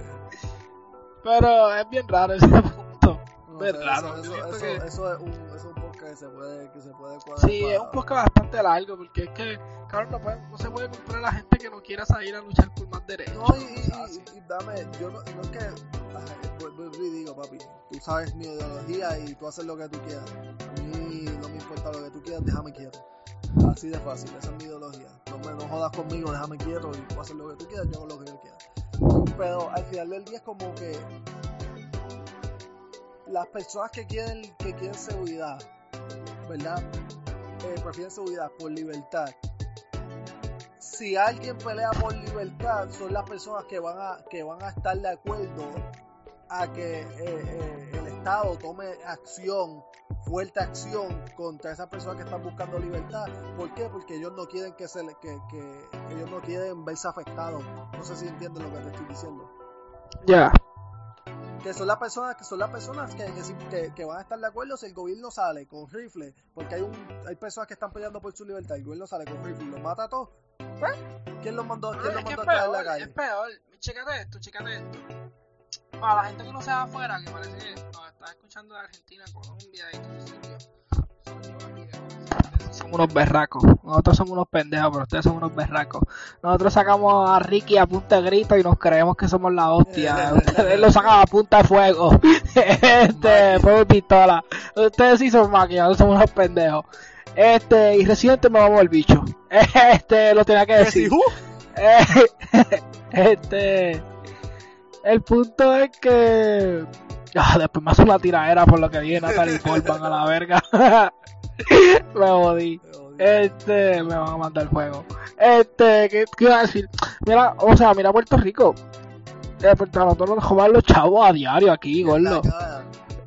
Pero es bien raro ese punto. No, Bien raro. Eso, eso, eso, que- eso es un, eso es un que se puede, que se puede cuadrar. Sí, para- es un podcast bastante largo porque es que, cabrón, no, puede- no se puede comprar a la gente que no quiera salir a luchar por más derechos. No, y, y- dame, yo no, no es que, y digo, papi, tú sabes mi ideología y tú haces lo que tú quieras. A mí no me importa lo que tú quieras, déjame quieto. Así de fácil, esa es mi ideología. No me no jodas conmigo, déjame quieto y tú haces lo que tú quieras, yo hago lo que yo quiera. Pero al final del día es como que las personas que quieren, que quieren seguridad, ¿verdad? Eh, prefieren seguridad por libertad si alguien pelea por libertad, son las personas que van a, que van a estar de acuerdo a que eh, eh, el Estado tome acción, fuerte acción contra esas personas que están buscando libertad. ¿Por qué? Porque ellos no quieren que se que, que ellos no quieren verse afectados. No sé si entienden lo que te estoy diciendo. Ya. Que son las personas que son las personas que, que, van a estar de acuerdo si el gobierno sale con rifle, porque hay un hay personas que están peleando por su libertad, el gobierno sale con rifle y los mata a todos. ¿Pues? ¿Quién los mandó, quién los mandó a estar en la calle? es peor. Chécate esto, chécate esto. Para la gente que no sea afuera, que parece que nos está escuchando de Argentina, Colombia y todos esos Son unos berracos. Nosotros somos unos pendejos, pero ustedes son unos berracos. Nosotros sacamos a Ricky a punta de grito y nos creemos que somos la hostia. Ustedes lo sacan a punta de fuego. Este, fuego y pistola. Ustedes sí son máquinas, nosotros somos unos pendejos. Este, y reciente me vamos el bicho. Este, lo tenía que ¿Que decir. Eh, este. El punto es que. Ah, después me hace una tiradera por lo que dije Natalie Portman a la verga. me jodí. Este, me van a mandar fuego. Este, ¿qué, qué iba a decir? Mira, o sea, mira Puerto Rico. Eh, Puerto nosotros nos roban los chavos a diario aquí, gordo.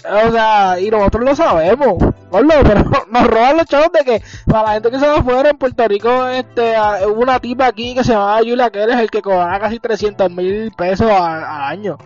O sea, y nosotros lo sabemos, gordo, pero nos roban los chavos de que, para la gente que se va afuera en Puerto Rico, este, hubo una tipa aquí que se llamaba Julia Keller, el que cobraba casi 300 mil pesos al, al año.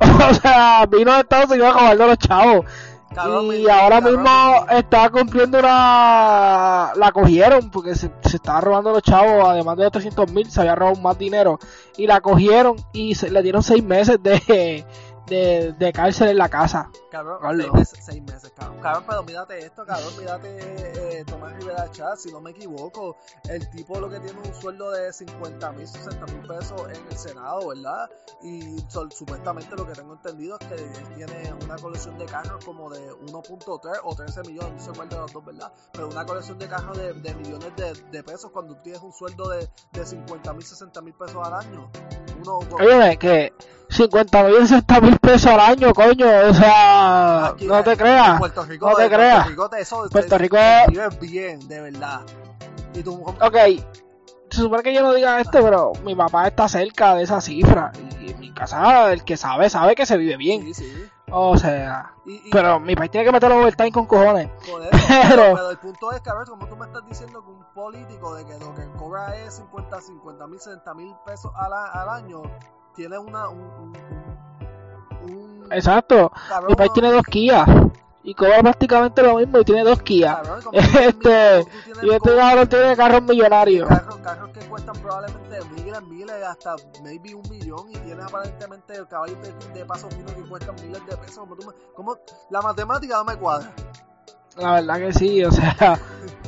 O sea, vino de Estados Unidos a los chavos. Cabrón, y ahora cabrón, mismo mi- está cumpliendo una... La cogieron porque se, se estaba robando los chavos, además de los 300 mil, se había robado más dinero. Y la cogieron y se, le dieron seis meses de, de, de cárcel en la casa. Cabrón, seis meses, seis meses, cabrón. Cabrón, pero mírate esto, cabrón, mírate eh, Tomás Rivera Chat, si no me equivoco, el tipo lo que tiene un sueldo de 50 mil, 60 mil pesos en el Senado, ¿verdad? Y sol- supuestamente lo que tengo entendido es que él tiene una colección de carros como de 1.3 o 13 millones, no sé cuál de los dos, ¿verdad? Pero una colección de carros de, de millones de, de pesos cuando tú tienes un sueldo de, de 50 mil, 60 mil pesos al año. Uno, Oye, que 50 mil, 60 mil pesos al año, coño, o sea, Aquí, no te creas. Puerto Rico, no te creas. Puerto Rico, te- eso, Puerto Rico vives bien, de verdad. Y tú, Ok, se supone que yo no diga esto, pero mi papá está cerca de esa cifra. Y en mi casa, el que sabe, sabe que se vive bien. sí, sí. O sea, Y, y pero mi país tiene que meter overtime con cojones. pero- el punto es que, a ver, como tú me estás diciendo que un político de que lo que cobra es 50, 50 mil, 60 mil pesos al, al año, tiene una. Un, un, un- un- Exacto. cabrón, Mi país no- tiene dos Kia. Y cobra prácticamente lo mismo y tiene dos Kia. cabrón, Este, Y este cabrón tiene carros millonarios. Carros, carros que cuestan probablemente miles, miles, hasta maybe un millón y tienes aparentemente caballos de, de paso fino que cuestan miles de pesos. Como tú me- como, la matemática no me cuadra. La verdad que sí, o sea,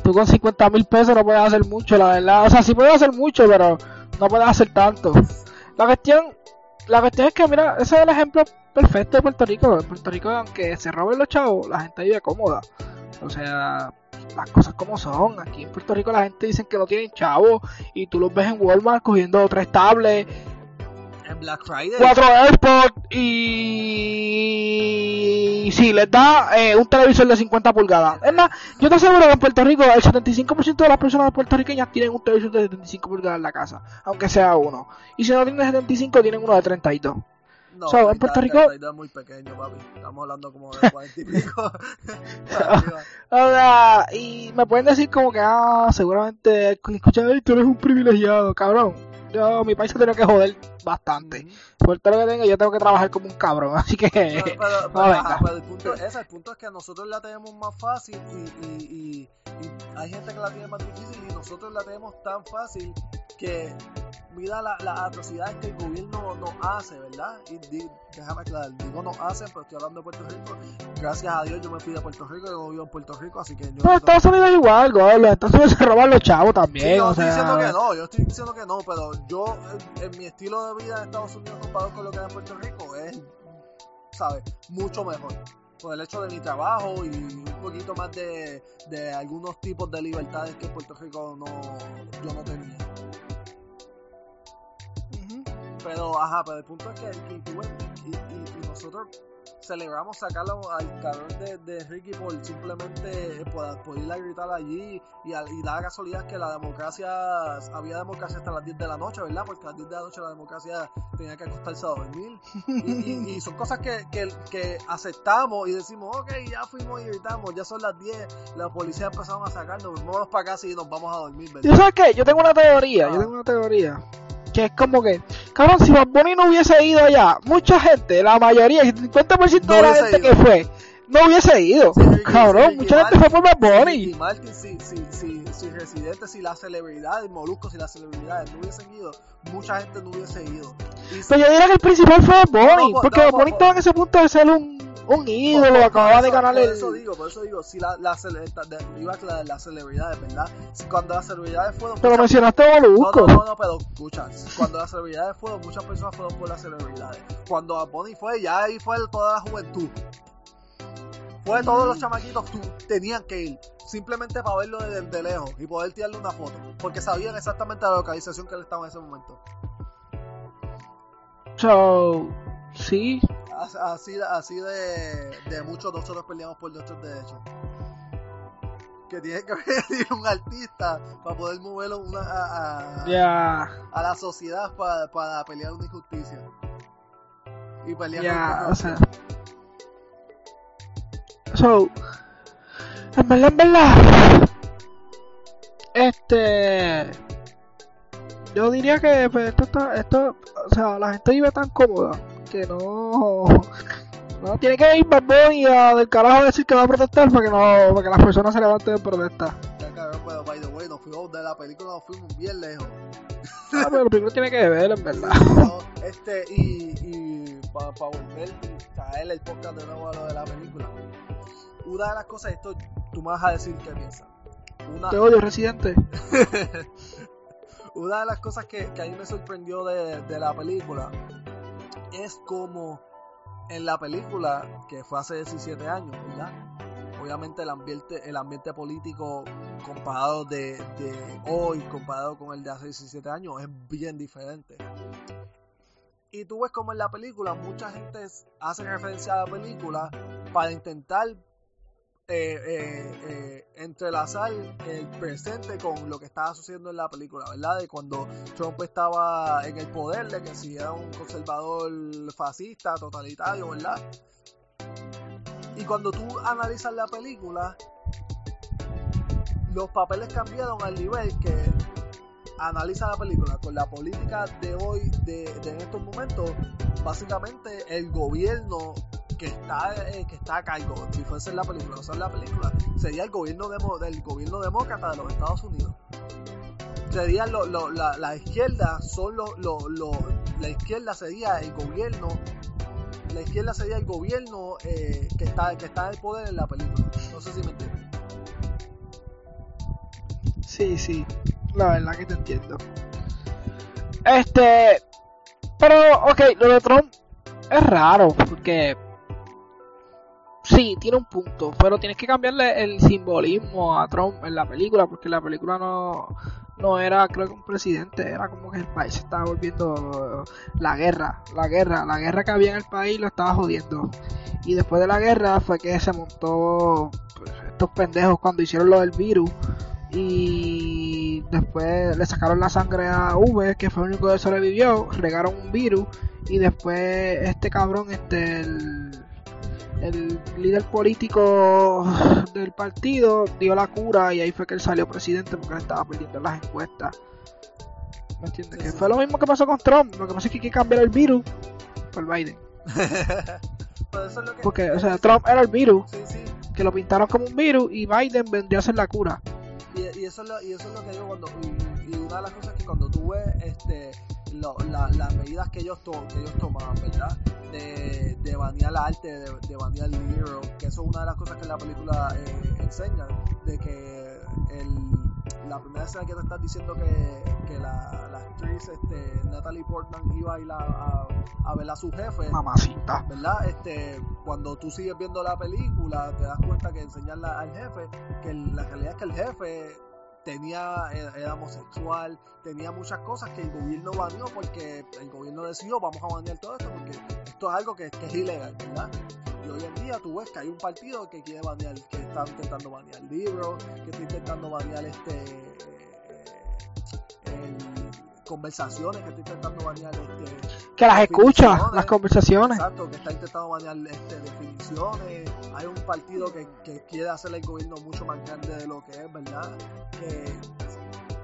tú con 50 mil pesos no puedes hacer mucho, la verdad. O sea, sí puedes hacer mucho, pero no puedes hacer tanto. La cuestión, la cuestión es que, mira, ese es el ejemplo perfecto de Puerto Rico. En Puerto Rico, aunque se roben los chavos, la gente vive cómoda. O sea, las cosas como son. Aquí en Puerto Rico la gente dice que no tienen chavos y tú los ves en Walmart cogiendo tres tablets, Black Friday. cuatro AirPods y y sí, les da eh, un televisor de 50 pulgadas. Es más, yo te aseguro que en Puerto Rico el 75% de las personas puertorriqueñas tienen un televisor de 75 pulgadas en la casa, aunque sea uno. Y si no tienen 75, tienen uno de 32. No, So, en 30, Puerto Rico- 32 es muy pequeño, papi. Estamos hablando como de 40 y pico. Y me pueden decir como que, ah, seguramente escuchan, "Ay, tú eres un privilegiado, cabrón. Yo, mi país se tiene que joder bastante. Por todo lo que tengo, yo tengo que trabajar como un cabrón, así que... Pero, pero- pero, no, ajá, pero el punto, ese, el punto es que nosotros la tenemos más fácil y, y, y- y hay gente que la tiene más difícil y nosotros la tenemos tan fácil que mira la- las atrocidades que el gobierno nos hace, ¿verdad? Y déjame aclarar, digo nos hacen, pero estoy hablando de Puerto Rico. Gracias a Dios yo me fui de Puerto Rico, yo no vivo en Puerto Rico, así que yo... Pero no- Estados Unidos es igual, güey. Los Estados Unidos se roban los chavos también, Sí, no o estoy sea... diciendo que no, yo estoy diciendo que no, pero yo, en, en mi estilo de vida en Estados Unidos comparado con lo que hay en Puerto Rico, es, ¿sabes? Mucho mejor. Por el hecho de mi trabajo y un poquito más de, de algunos tipos de libertades que en Puerto Rico no, yo no tenía. Pero, ajá, pero el punto es que, que y, y- y nosotros celebramos sacarlo al cabrón de, de Ricky por simplemente eh, por, por ir a gritar allí y, a- y dar casualidad que la democracia, había democracia hasta las 10 de la noche, ¿verdad? Porque a las 10 de la noche la democracia tenía que acostarse a dormir. Y, y- y son cosas que, que, que aceptamos y decimos, ok, ya fuimos y gritamos, ya son las 10, la policía empezaron a sacarnos, vámonos para casa y nos vamos a dormir, ¿Y ¿verdad? tú sabes qué? Yo tengo una teoría, yo Ah. tengo una teoría. Que es como que, cabrón, si Bad Bunny no hubiese ido allá, mucha gente, la mayoría, el 50% No de la gente ido. que fue, no hubiese ido. Sí, cabrón, sí, mucha gente fue por Bad Martin, Bunny. Martin, si, si, si, si Residente, si las celebridades, Molusco, si las celebridades no hubiesen ido, mucha gente no hubiese ido. Pero yo diría que el principal fue Bad Bunny, No, porque no, Bad Bunny estaba en ese punto de ser un, un ídolo, por- por acababa de eso- ganar por eso digo, por eso digo, si la, la, a aclarar las celebridades, ¿verdad? Si cuando las celebridades fueron... Pero muchas- mencionaste a Molusco. no, no, no, pero escucha, cuando las celebridades fueron, muchas personas fueron por las celebridades. Cuando Bad Bunny fue, ya ahí fue toda la juventud. Fue todos los chamaquitos, tú, tenían que ir. Simplemente para verlo de, de lejos y poder tirarle una foto. Porque sabían exactamente la localización que él estaba en ese momento. So, sí, Así, así de, de muchos nosotros peleamos por nuestros derechos. Que tiene que venir un artista para poder moverlo una, a, a- la sociedad para, para pelear una injusticia. Y pelear contra o sea... So, en verdad, en verdad, este, yo diría que pues, esto está, esto, o sea, la gente vive tan cómoda que no, no tiene que ir Bad Bunny a del carajo a decir que va a protestar para que no, para que las personas se levanten de protestar. Ya, cabrón, pero by the way, nos fuimos de la película, nos fuimos bien lejos. Ah, pero primero tiene que ver, en verdad. No, este, y, y para volver y traer el podcast de nuevo a lo de la película. Una de las cosas, esto tú me vas a decir qué piensas. Una, Te odio, residente. una de las cosas que, que a mí me sorprendió de, de la película es como en la película, que fue hace 17 años, ¿verdad? Obviamente el ambiente, el ambiente político comparado de, de hoy, comparado con el de hace 17 años, es bien diferente. Y tú ves como en la película mucha gente hace referencia a la película para intentar eh, eh, eh, entrelazar el presente con lo que estaba sucediendo en la película, ¿verdad? De cuando Trump estaba en el poder, de que si era un conservador fascista, totalitario, ¿verdad? Y cuando tú analizas la película, los papeles cambiaron al nivel que analiza la película con la política de hoy, de, de en estos momentos, básicamente el gobierno que está eh, que está a cargo, si fuese en la película, o sea, en la película, sería el gobierno demo, del gobierno demócrata de los Estados Unidos. Sería lo, lo- la, la izquierda, son los lo, lo- la izquierda sería el gobierno, la izquierda sería el gobierno eh, que está que está en el poder en la película. No sé si me entiendes. Sí, sí, la verdad que te entiendo. Este, pero, ok, lo de Trump es raro, porque sí, tiene un punto, pero tienes que cambiarle el simbolismo a Trump en la película, porque la película no, no era creo que un presidente, era como que el país estaba volviendo la guerra, la guerra, la guerra que había en el país lo estaba jodiendo. Y después de la guerra fue que se montó estos pendejos cuando hicieron lo del virus y después le sacaron la sangre a V, que fue el único que sobrevivió, regaron un virus y después este cabrón, este el líder político del partido dio la cura y ahí fue que él salió presidente porque él estaba perdiendo las encuestas. ¿Me entiendes? Que fue lo mismo que pasó con Trump, lo que pasa es que hay que cambiar el virus por Biden. porque, o sea, Trump era el virus, que lo pintaron como un virus y Biden vendría a ser la cura. Y, eso, es lo, y eso es lo que digo cuando. Y, una de las cosas que cuando tú ves este, las medidas que ellos, to, que ellos tomaban, ¿verdad? De, de banear arte, de, de banear el libro, que eso es una de las cosas que la película eh, enseña, de que el la primera escena que te estás diciendo que, que la, la, actriz este, Natalie Portman iba a ir a, a, ver a su jefe. Mamacita. ¿Verdad? Este, cuando tú sigues viendo la película, te das cuenta que enseñarla al jefe, que la realidad es que el jefe tenía era, homosexual, tenía muchas cosas que el gobierno baneó porque el gobierno decidió vamos a banear todo esto porque esto es algo que, es ilegal, ¿verdad? Y hoy en día tú ves que hay un partido que quiere banear, que está intentando banear libros, que está intentando banear este eh, conversaciones, que está intentando banear este que las escucha, las conversaciones. Exacto, que está intentando banear este, definiciones. Hay un partido que, que quiere hacer el gobierno mucho más grande de lo que es, ¿verdad? Que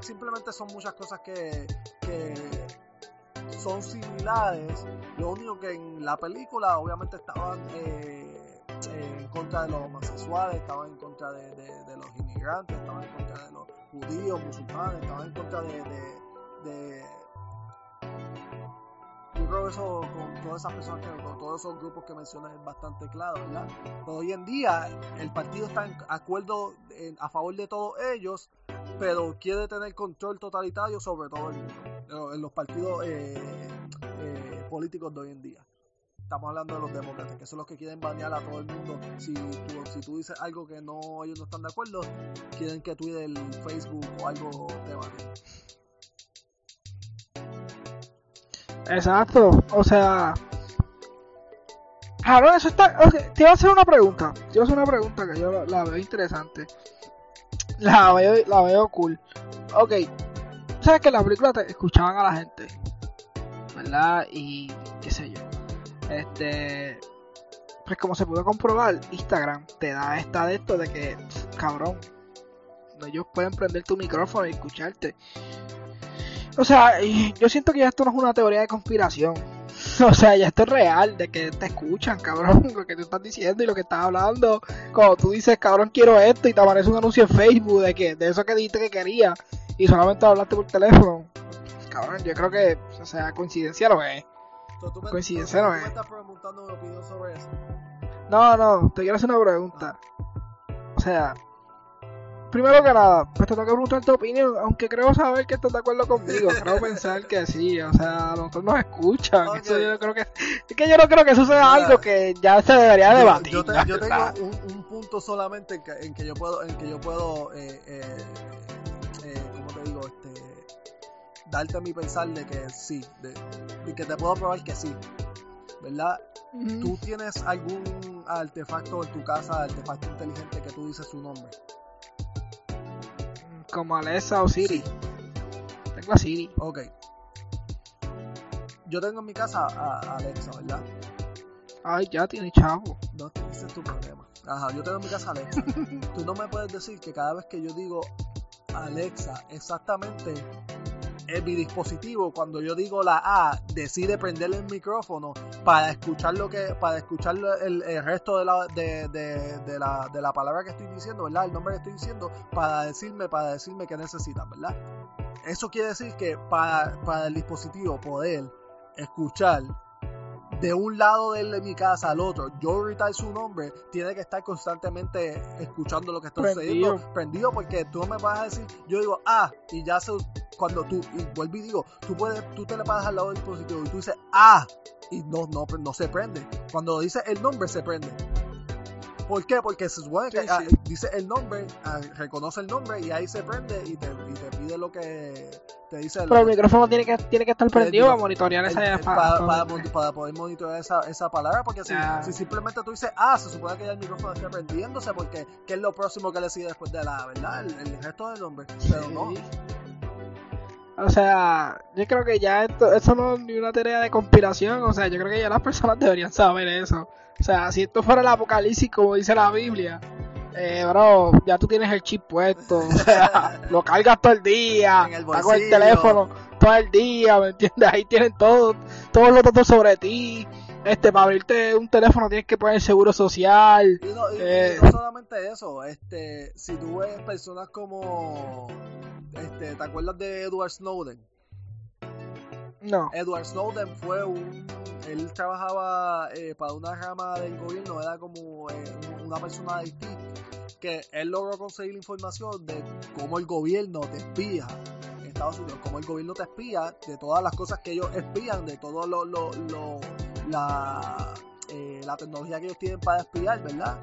simplemente son muchas cosas que, que son similares. Lo único que en la película obviamente estaban eh, en contra de los homosexuales, estaban en contra de, los inmigrantes, estaban en contra de los judíos, musulmanes, estaban en contra de, de yo creo que eso con todas esas personas, que, con todos esos grupos que mencionas es bastante claro, ¿verdad? Pero hoy en día el partido está en acuerdo a favor de todos ellos, pero quiere tener control totalitario sobre todo mundo, en los partidos eh, eh, políticos de hoy en día. Estamos hablando de los demócratas, que son los que quieren banear a todo el mundo. Si tú, si tú dices algo que no ellos no están de acuerdo, quieren que Twitter, Facebook o algo te banee. Exacto, o sea. Claro, eso está. te iba a hacer una pregunta. Te iba a hacer una pregunta que yo la, veo interesante. La veo, la veo cool. Ok, sabes que la película te escuchaban a la gente, ¿verdad? Y qué sé yo. Este. Pues como se pudo comprobar, Instagram te da esta de esto de que, cabrón, ellos pueden prender tu micrófono y escucharte. O sea, yo siento que ya esto no es una teoría de conspiración. O sea, ya esto es real, de que te escuchan, cabrón, lo que tú estás diciendo y lo que estás hablando. Cuando tú dices, cabrón, quiero esto y te aparece un anuncio en Facebook de que de eso que dijiste que quería y solamente hablaste por teléfono. Cabrón, yo creo que, o sea, coincidencia lo es. coincidencia no es. estás preguntando una opinión sobre eso? No, no, te quiero hacer una pregunta. O sea, primero que nada, pues te tengo que preguntar tu opinión, aunque creo saber que estás de acuerdo conmigo, creo pensar que sí, o sea, a nosotros nos escuchan, eso yo creo que, es que yo no creo que eso sea algo que ya se debería debatir. Yo, yo, tengo un, punto solamente en que, yo puedo, en que yo puedo, eh, eh, eh, ¿cómo te digo? Este, darte mi pensar de que sí, de, que te puedo probar que sí, ¿verdad? ¿Tú tienes algún artefacto en tu casa, artefacto inteligente que tú dices su nombre? Como Alexa o Siri. Tengo a Siri. Ok. Yo tengo en mi casa a, Alexa, ¿verdad? Ay, ya tiene chavo. No, ese es tu problema. Ajá, yo tengo en mi casa a Alexa. Tú no me puedes decir que cada vez que yo digo Alexa, exactamente mi dispositivo, cuando yo digo la A, decide prender el micrófono para escuchar lo que, para escuchar el, resto de la, de, de, la, de la palabra que estoy diciendo, ¿verdad? El nombre que estoy diciendo, para decirme, para decirme que necesitan, ¿verdad? Eso quiere decir que para, para el dispositivo poder escuchar de un lado de mi casa al otro, yo gritar su nombre, tiene que estar constantemente escuchando lo que está sucediendo, prendido, porque tú no me vas a decir, yo digo, ah, y ya se, cuando tú, y vuelvo y digo, tú puedes, tú te le pasas al lado del dispositivo y tú dices, ah, y no, no, no se prende. Cuando dice el nombre se prende. ¿Por qué? Porque se supone que Sí, ah, sí. dice el nombre, ah, reconoce el nombre y ahí se prende y te, y te pide lo que te dice el, Pero el micrófono tiene que, tiene que estar prendido para monitorear el- esa el- pa- para, pa- para para poder monitorear esa, esa palabra, porque si, si simplemente tú dices, ah, se supone que ya el micrófono está prendiéndose, porque ¿qué es lo próximo que le sigue después de la verdad? El, el resto del nombre. Pero no. O sea, yo creo que ya esto, eso no es ni una teoría de conspiración, o sea, yo creo que ya las personas deberían saber eso. O sea, si esto fuera el apocalipsis como dice la Biblia, eh, bro, ya tú tienes el chip puesto, o sea, lo cargas todo el día, el con el teléfono todo el día, ¿me entiendes? Ahí tienen todo, todos los datos sobre ti. Este, para abrirte un teléfono tienes que poner seguro social. Y no, y- y Eh. no solamente eso, este, si tú ves personas como, este, ¿te acuerdas de Edward Snowden? No. Edward Snowden fue un, él trabajaba eh, para una rama del gobierno, era como eh, una persona de Haití, que él logró conseguir información de cómo el gobierno te espía en Estados Unidos, cómo el gobierno te espía de todas las cosas que ellos espían, de todo lo, lo, lo- la, eh, la tecnología que ellos tienen para espiar, ¿verdad?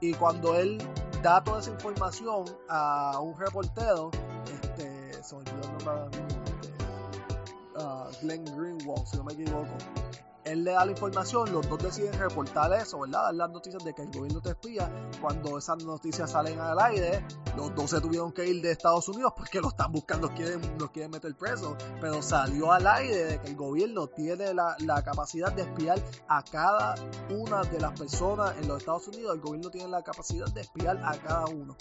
Y cuando él da toda esa información a un reportero, este, se me el nombre este, ah, Glenn Greenwald, si no me equivoco. Él le da la información, los dos deciden reportar eso, ¿verdad? Dar las noticias de que el gobierno te espía. Cuando esas noticias salen al aire, los dos se tuvieron que ir de Estados Unidos porque lo están buscando, quieren, los quieren meter preso. Pero salió al aire de que el gobierno tiene la, la capacidad de espiar a cada una de las personas en los Estados Unidos. El gobierno tiene la capacidad de espiar a cada uno,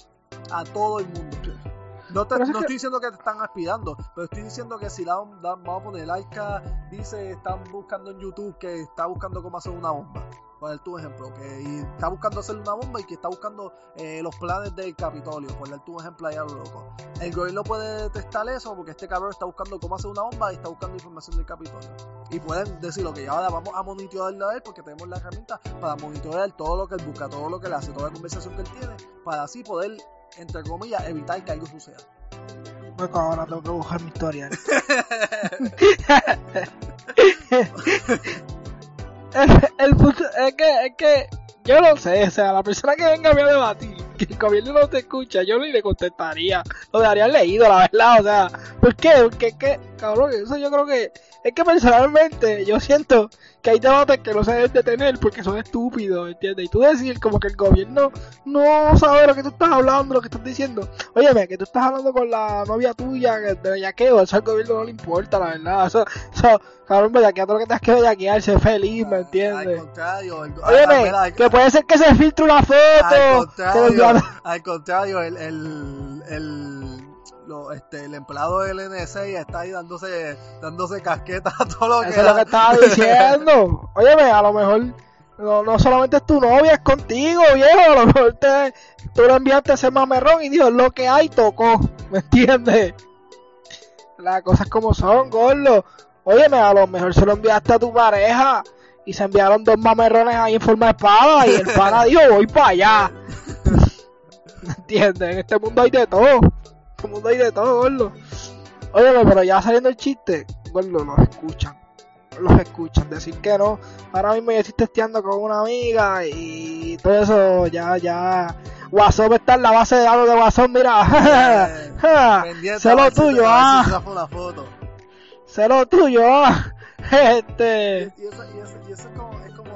a todo el mundo. No, te, no que- estoy diciendo que te están espiando, pero estoy diciendo que si la, la- vamos a poner, Laika dice, están buscando en YouTube que está buscando cómo hacer una bomba. Por dar tu ejemplo, que y está buscando hacer una bomba y que está buscando eh, los planes del Capitolio, por dar tu ejemplo ahí a lo loco. El gobierno puede detectar eso porque este cabrón está buscando cómo hacer una bomba y está buscando información del Capitolio. Y pueden decir, ok, ahora vamos a monitorearlo a él porque tenemos la herramienta para monitorear todo lo que él busca, todo lo que él hace, toda la conversación que él tiene, para así poder, entre comillas, evitar que algo suceda. Loco, ahora tengo que buscar mi historia. el, el punto es que, es que yo no sé, o sea, la persona que venga a mí a debatir, que el gobierno no te escucha, yo ni le contestaría, lo daría leído, la verdad, o sea, ¿por qué? Porque es que, cabrón, eso yo creo que, es que personalmente yo siento que hay debates que no se deben de tener porque son estúpidos, ¿entiendes? Y tú decir como que el gobierno no sabe lo que tú estás hablando, lo que estás diciendo. Óyeme, que tú estás hablando con la novia tuya de bellaqueo, eso al gobierno no le importa, la verdad. Eso, eso cabrón, bellaquea todo lo que tengas que bellaquear, ser feliz, ¿me Al entiendes? contrario, el, Óyeme, al- que puede ser que se filtre una al foto. contrario, al contrario, el, el, el, lo- este, el empleado del NSA está ahí dándose, dándose casqueta a todo lo que Eso es lo que estaba diciendo. Óyeme, a lo mejor no, no solamente es tu novia, es contigo, viejo. A lo mejor te, tú lo enviaste a ese mamerrón y dijo, lo que hay tocó. ¿Me entiendes? Las cosas como son, gordo. Óyeme, a lo mejor se lo enviaste a tu pareja y se enviaron dos mamerrones ahí en forma de espada y el pana dijo, voy para allá. ¿Me entiendes? En este mundo hay de todo. Este mundo hay de todo, gordo. Óyeme, pero ya saliendo el chiste, gordo, los escuchan. Los escuchan. Decir que no. Ahora mismo yo estoy testeando con una amiga y todo eso ya, ya. WhatsApp está en la base de datos de WhatsApp, mira. Sé lo tuyo, ah. Sé lo tuyo, ah. Este. Y eso, y eso, y eso es como, es como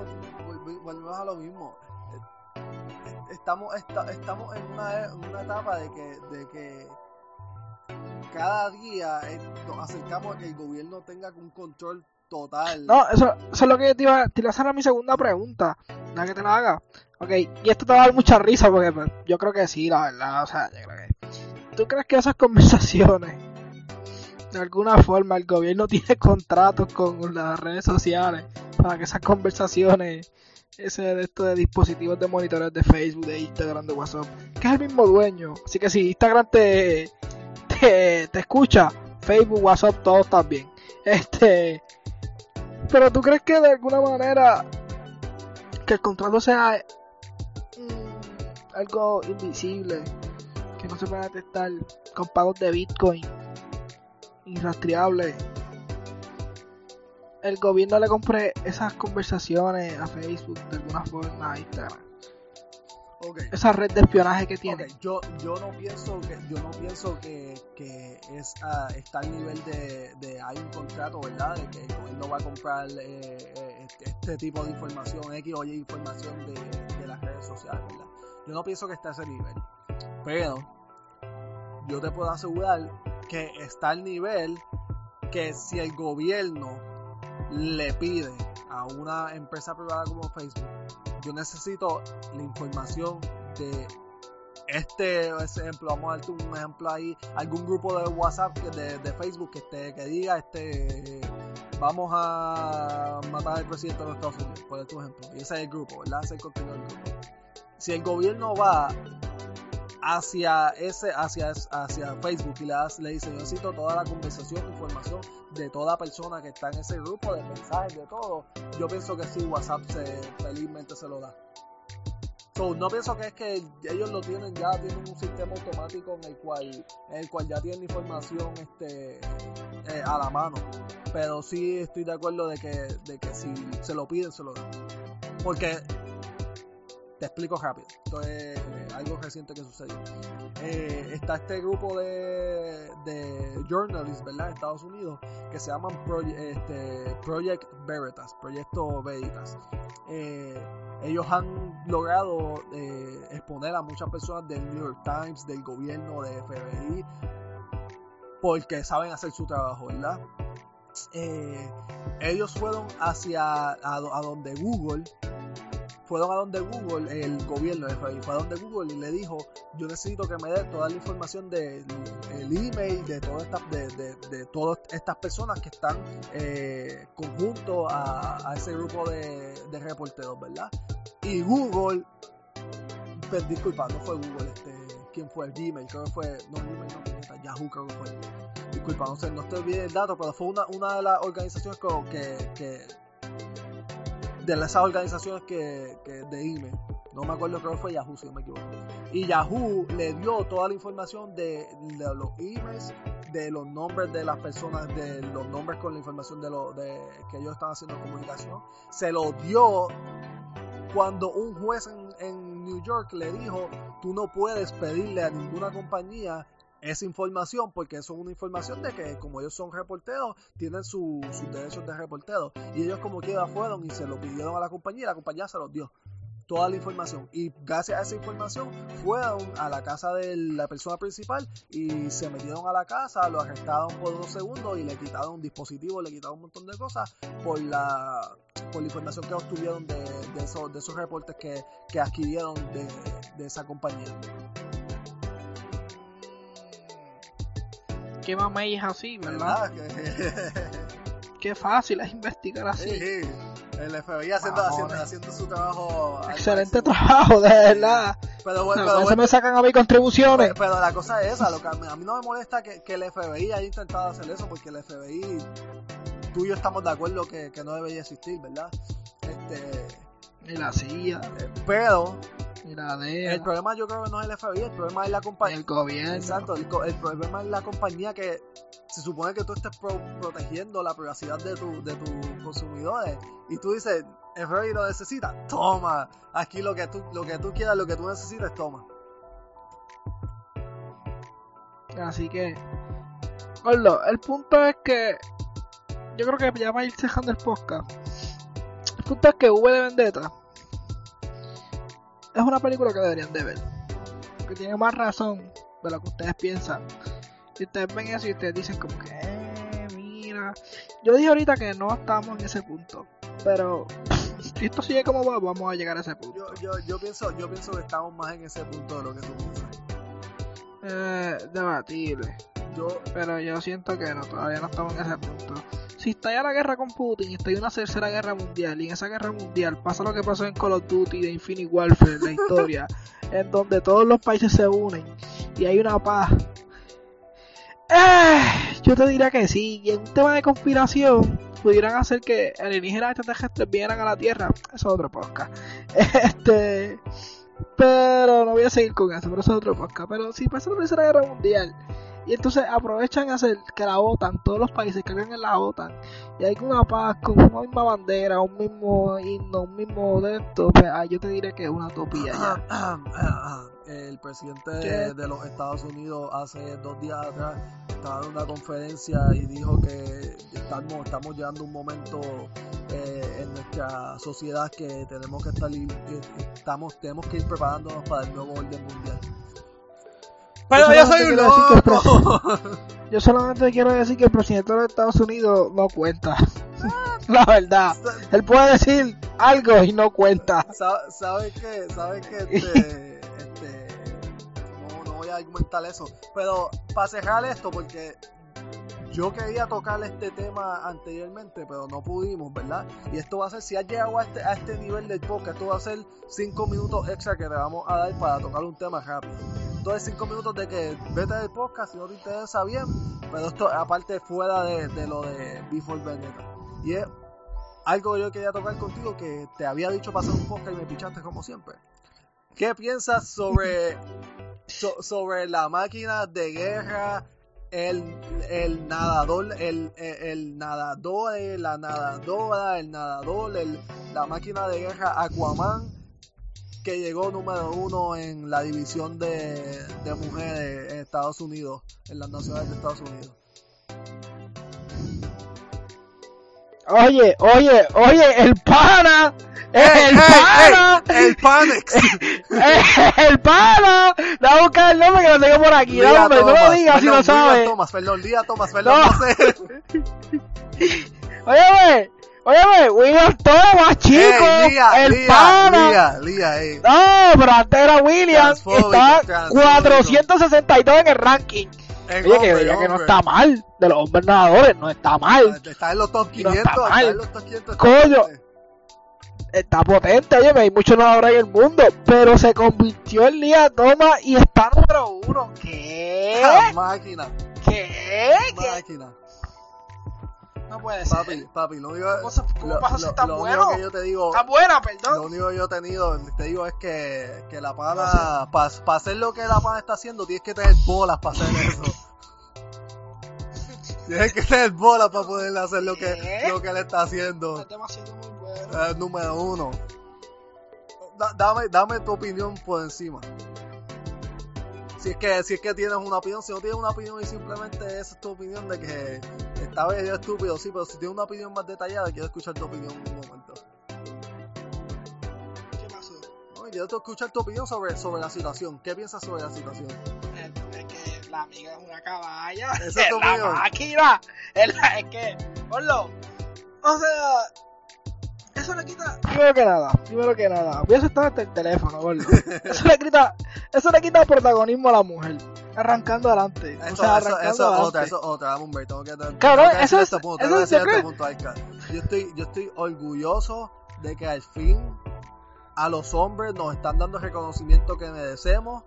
volvemos a lo mismo. Eh, Estamos, esta- estamos en una, una etapa de que, de que cada día eh, nos acercamos a que el gobierno tenga un control total. No, eso, eso es lo que te iba, te iba a hacer a mi segunda pregunta. La que te la haga. Ok, y esto te va a dar mucha risa porque pues, yo creo que sí, la verdad. O sea, yo creo que. ¿Tú crees que esas conversaciones, de alguna forma, el gobierno tiene contratos con las redes sociales para que esas conversaciones, ese de estos de dispositivos de monitoreo de Facebook, de Instagram, de WhatsApp, que es el mismo dueño? Así que si Instagram te, te, escucha, Facebook, WhatsApp, todos también. Este. Pero tú crees que de alguna manera que el contrato sea mm, algo invisible, que no se pueda detectar con pagos de Bitcoin, irrastreable. El gobierno le compre esas conversaciones a Facebook de alguna forma a Instagram. Okay. esa red de espionaje que tiene. Yo, yo no pienso que yo no pienso que, que es ah, está al nivel de, de hay un contrato, ¿verdad? De que el gobierno va a comprar eh, eh, este, este tipo de información, X o Y información de, de las redes sociales, ¿verdad? Yo no pienso que esté a ese nivel. Pero yo te puedo asegurar que está al nivel que si el gobierno le pide a una empresa privada como Facebook, yo necesito la información de este ejemplo, vamos a darte un ejemplo ahí, algún grupo de WhatsApp de, de Facebook que esté, que diga este vamos a matar al presidente de los Estados Unidos, por tu ejemplo. Y ese es el grupo, ¿verdad? Ese es el contenido del grupo. Si el gobierno va hacia ese, hacia, hacia Facebook y le, le dice yo necesito toda la conversación, información de toda persona que está en ese grupo, de mensajes, de todo, yo pienso que sí, WhatsApp se, felizmente se lo da. So, no pienso que es que ellos lo tienen ya, tienen un sistema automático en el cual, en el cual ya tienen información este, eh, a la mano. Pero sí estoy de acuerdo de que, de que si se lo piden, se lo dan. Porque, te explico rápido, esto es eh, algo reciente que sucedió. Eh, está este grupo de, de journalists, ¿verdad? En Estados Unidos, que se llaman este, Project Veritas, Proyecto Veritas. Eh, ellos han logrado exponer a muchas personas del New York Times, del gobierno, de FBI, porque saben hacer su trabajo, ¿verdad? Ellos fueron hacia a donde Google, fueron a donde Google, el gobierno de fue a donde Google y le dijo, yo necesito que me dé toda la información del el email de todas estas de, de- de todas estas personas que están eh, conjunto a, a ese grupo de, de reporteros, ¿verdad? Y Google, pues, disculpa, no fue Google, este, ¿quién fue? Gmail, creo que fue, no Gmail, no, Yahoo creo que fue. Disculpa, no sé, no estoy bien el dato, pero fue una, una de las organizaciones como que, que de esas organizaciones que, que de email. No me acuerdo, creo que fue Yahoo, si no me equivoco. Y Yahoo le dio toda la información de, los emails, de los nombres de las personas, de los nombres con la información de, lo, de que ellos están haciendo comunicación. Se lo dio cuando un juez en, en New York le dijo, tú no puedes pedirle a ninguna compañía esa información porque eso es una información de que como ellos son reporteros tienen su- sus derechos de reporteros y ellos como quiera fueron y se lo pidieron a la compañía y la compañía se los dio toda la información y gracias a esa información fueron a la casa de la persona principal y se metieron a la casa, lo arrestaron por unos segundos y le quitaron un dispositivo, le quitaron un montón de cosas por la por la información que obtuvieron de, de esos, de esos reportes que, que adquirieron de esa compañía. Qué mamey es así, ¿verdad? ¿Verdad? Qué fácil es investigar así. Sí, sí. El FBI haciendo, haciendo, haciendo su trabajo. Excelente trabajo, de verdad. Pero bueno, No, pero, bueno, me sacan a mí contribuciones. pero- pero la cosa es esa. Lo que a, mí, a mí no me molesta que, que el FBI haya intentado hacer eso, porque el FBI, tú y yo estamos de acuerdo que, que no debería existir, ¿verdad? Este, Ni la CIA, eh, pero el problema yo creo que no es el FBI, el problema es la compañía. el gobierno. Exacto, el, problema es la compañía que se supone que tú estés pro- protegiendo la privacidad de, tu, de tus consumidores y tú dices, el FBI lo necesita, toma, aquí lo que tú, lo que tú quieras, lo que tú necesites, toma. Así que, Gordo, el punto es que yo creo que ya va a ir cejando el podcast. El punto es que V de Vendetta es una película que deberían de ver. Porque tiene más razón de lo que ustedes piensan. Y ustedes ven eso y ustedes dicen como que, eh, mira. Yo dije ahorita que no estamos en ese punto. Pero si esto sigue como va, vamos a llegar a ese punto. Yo, yo, yo pienso, yo pienso que estamos más en ese punto de lo que tú piensas. Eh, debatible. Yo, Pero yo siento que no, todavía no estamos en ese punto. Si estalla la guerra con Putin y estalla una tercera guerra mundial, y en esa guerra mundial pasa lo que pasó en Call of Duty de Infinite Warfare, la historia, en donde todos los países se unen y hay una paz. Eh, yo te diría que sí, y en un tema de conspiración pudieran hacer que alienígenas extraterrestres vinieran a la Tierra. Eso es otro podcast. Este. Pero no voy a seguir con eso, pero eso es otro podcast. Pero si pasa la tercera guerra mundial y entonces aprovechan hacer que la OTAN, todos los países que en la OTAN, y hay una paz con una misma bandera, un mismo himno, un mismo de esto, pues ah, yo te diré que es una utopía ya. El presidente de los Estados Unidos hace dos días atrás estaba en una conferencia y dijo que estamos, estamos llegando a un momento eh, en nuestra sociedad que tenemos que estar estamos, tenemos que ir preparándonos para el nuevo orden mundial. Pero yo soy un loco. Yo solamente quiero decir que el presidente de Estados Unidos no cuenta. La verdad. Él puede decir algo y no cuenta. ¿Sabes qué? ¿Sabes qué? Este, este, no, voy a argumentar eso. Pero para cerrar esto, porque yo quería tocar este tema anteriormente, pero no pudimos, ¿verdad? Y esto va a ser, si has llegado a este, a este nivel del podcast, esto va a ser 5 minutos extra que te vamos a dar para tocar un tema rápido de 5 minutos de que vete del podcast si no te interesa bien, pero esto aparte fuera de, lo de Before Vendetta. Y es algo que yo quería tocar contigo que te había dicho pasar un podcast y me pichaste como siempre. ¿Qué piensas sobre, sobre la máquina de guerra, el, el nadador, el, el, nadador, la nadadora, el nadador, el, la máquina de guerra Aquaman? Que llegó número uno en la división de, de mujeres en Estados Unidos, en las naciones de Estados Unidos. Oye, oye, oye, el pana, el pana, el Panex, el pana, da a buscar el nombre que lo tengo por aquí, no, hombre, no lo digas si lo sabes. Tomás, perdón, día Tomás, perdón, no, sé. Oye, güey, Oye, William Thomas, chico. el pana. No, pero antes era William. Está 462 en el ranking. Oye, que veía que no está mal. De los hombres nadadores, no está mal. Está en los top 500. No está, mal. los top 500 Coño. Está potente, oye, hay muchos nadadores en el mundo, pero se convirtió en Lía Thomas y está número uno. ¿Qué? máquina. ¿Qué? Máquina. No puede ser. Papi, papi, lo único, ¿Cómo, lo, pasa si tan bueno? que yo te digo, está buena, perdón. Lo único que yo he tenido, te digo, es que, que la pana, para hacer lo que la pana está haciendo, tienes que tener bolas para hacer eso. tienes que tener bolas para poder hacer lo que, lo que él está haciendo. Es demasiado muy bueno. Es número uno. dame, dame tu opinión por encima si es que si es que tienes una opinión, si no tienes una opinión y simplemente esa es tu opinión de que está medio estúpido, sí, pero si tienes una opinión más detallada, quiero escuchar tu opinión en un momento. ¿Qué pasó? No, quiero escuchar tu opinión sobre, sobre la situación. ¿Qué piensas sobre la situación? Es que la amiga es una caballa. Esa es tu la opinión. máquina. Es, la, es que, ponlo. O sea, eso le quita. Primero que nada, primero que nada, voy a aceptar hasta el teléfono, gordo. Eso le quita, eso le quita protagonismo a la mujer. Arrancando adelante. Eso, o sea, eso, eso es otra, eso es otra, hombre. Tengo que, claro, eso es, este punto, eso es este punto, Yo estoy, yo estoy orgulloso de que al fin a los hombres nos están dando el reconocimiento que merecemos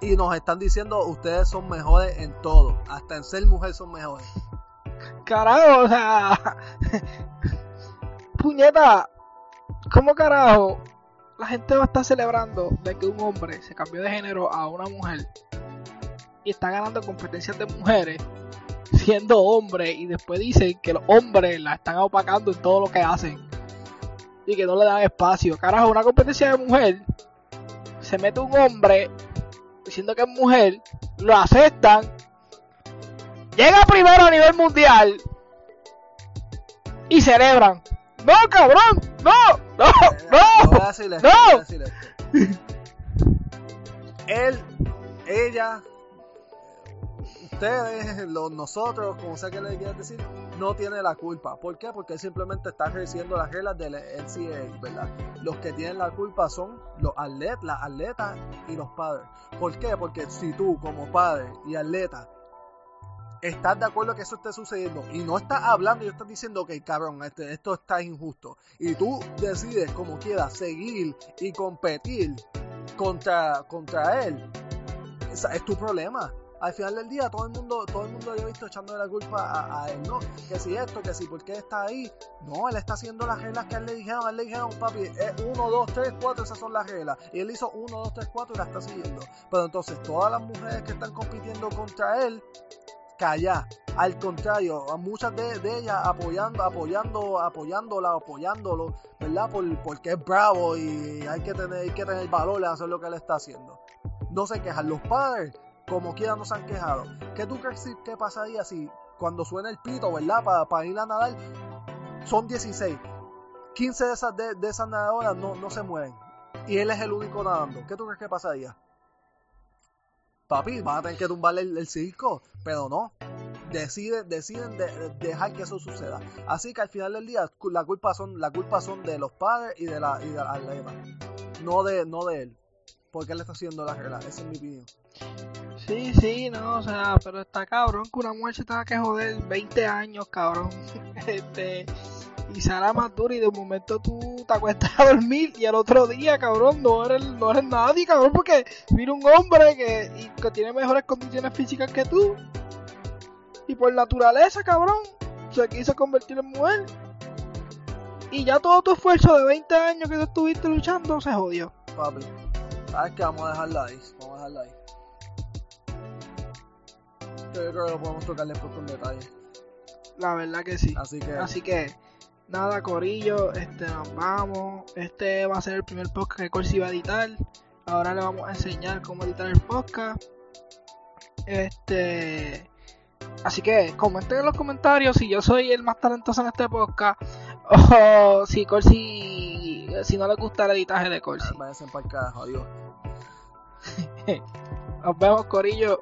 y nos están diciendo ustedes son mejores en todo, hasta en ser mujer son mejores. Carajo, o sea, puñeta, ¿cómo carajo la gente va a estar celebrando de que un hombre se cambió de género a una mujer y está ganando competencias de mujeres siendo hombre y después dicen que los hombres la están opacando en todo lo que hacen y que no le dan espacio? Carajo, una competencia de mujer se mete un hombre diciendo que es mujer, lo aceptan, llega primero a nivel mundial y celebran. ¡No, cabrón! ¡No! ¡No! ¡No! ¡No! Él, ella, ustedes, los, nosotros, como sea que le quieran decir, no tiene la culpa. ¿Por qué? Porque él simplemente está ejerciendo las reglas del NCAA, ¿verdad? Los que tienen la culpa son los atletas, las atletas y los padres. ¿Por qué? Porque si tú, como padre y atleta, estás de acuerdo que eso esté sucediendo y no estás hablando y estás diciendo que cabrón, este, esto está injusto y tú decides como quieras seguir y competir contra, contra él, es tu problema. al final del día todo el mundo, todo el mundo visto echándole la culpa a, él, ¿no? Que si esto, que si por qué está ahí. No, él está haciendo las reglas que él le dijeron, él le dijeron, papi, es 1, 2, 3, 4, esas son las reglas. Y él hizo 1, 2, 3, 4 y la está siguiendo. Pero entonces todas las mujeres que están compitiendo contra él, calla. Al contrario, muchas de, ellas apoyando, apoyando, apoyándola, apoyándolo, ¿verdad? Por, porque es bravo y hay que tener, hay que tener valor de hacer lo que él está haciendo. No se quejan. Los padres, como quiera, no se han quejado. ¿Qué tú crees que pasaría si cuando suena el pito, ¿verdad? Para, ir a nadar, son 16. 15 de esas, de, de esas nadadoras no, no se mueren. Y él es el único nadando. ¿Qué tú crees que pasaría? Papi, van a tener que tumbarle el, el circo, pero no. Deciden, deciden de, de dejar que eso suceda. Así que al final del día, la culpa son, la culpa son de los padres y de la, y de la. No de, no de él. Porque él está haciendo la regla. Esa es mi opinión. Sí, sí, no, o sea, pero está cabrón que una mujer se tenga que joder 20 años, cabrón. Este, y será más dura y de un momento tú te acuestas a dormir y al otro día, cabrón, no eres, no eres nadie, cabrón, porque mira un hombre que, y, que tiene mejores condiciones físicas que tú. Y por naturaleza, cabrón, se quiso convertir en mujer. Y ya todo tu esfuerzo de 20 años que tú estuviste luchando se jodió. Papi, ¿sabes qué? Vamos a dejarla ahí. Vamos a dejarla ahí. Yo creo que lo podemos tocar después con detalle. La verdad que sí. Así que, Así que, nada, Corillo, este, nos vamos. Este va a ser el primer podcast que Corsi va a editar. Ahora le vamos a enseñar cómo editar el podcast. Este. Así que comenten en los comentarios si yo soy el más talentoso en este podcast. O si Corsi. Si no les gusta el editaje de Corsi. váyanse para el carajo, adiós. Nos vemos, Corillo.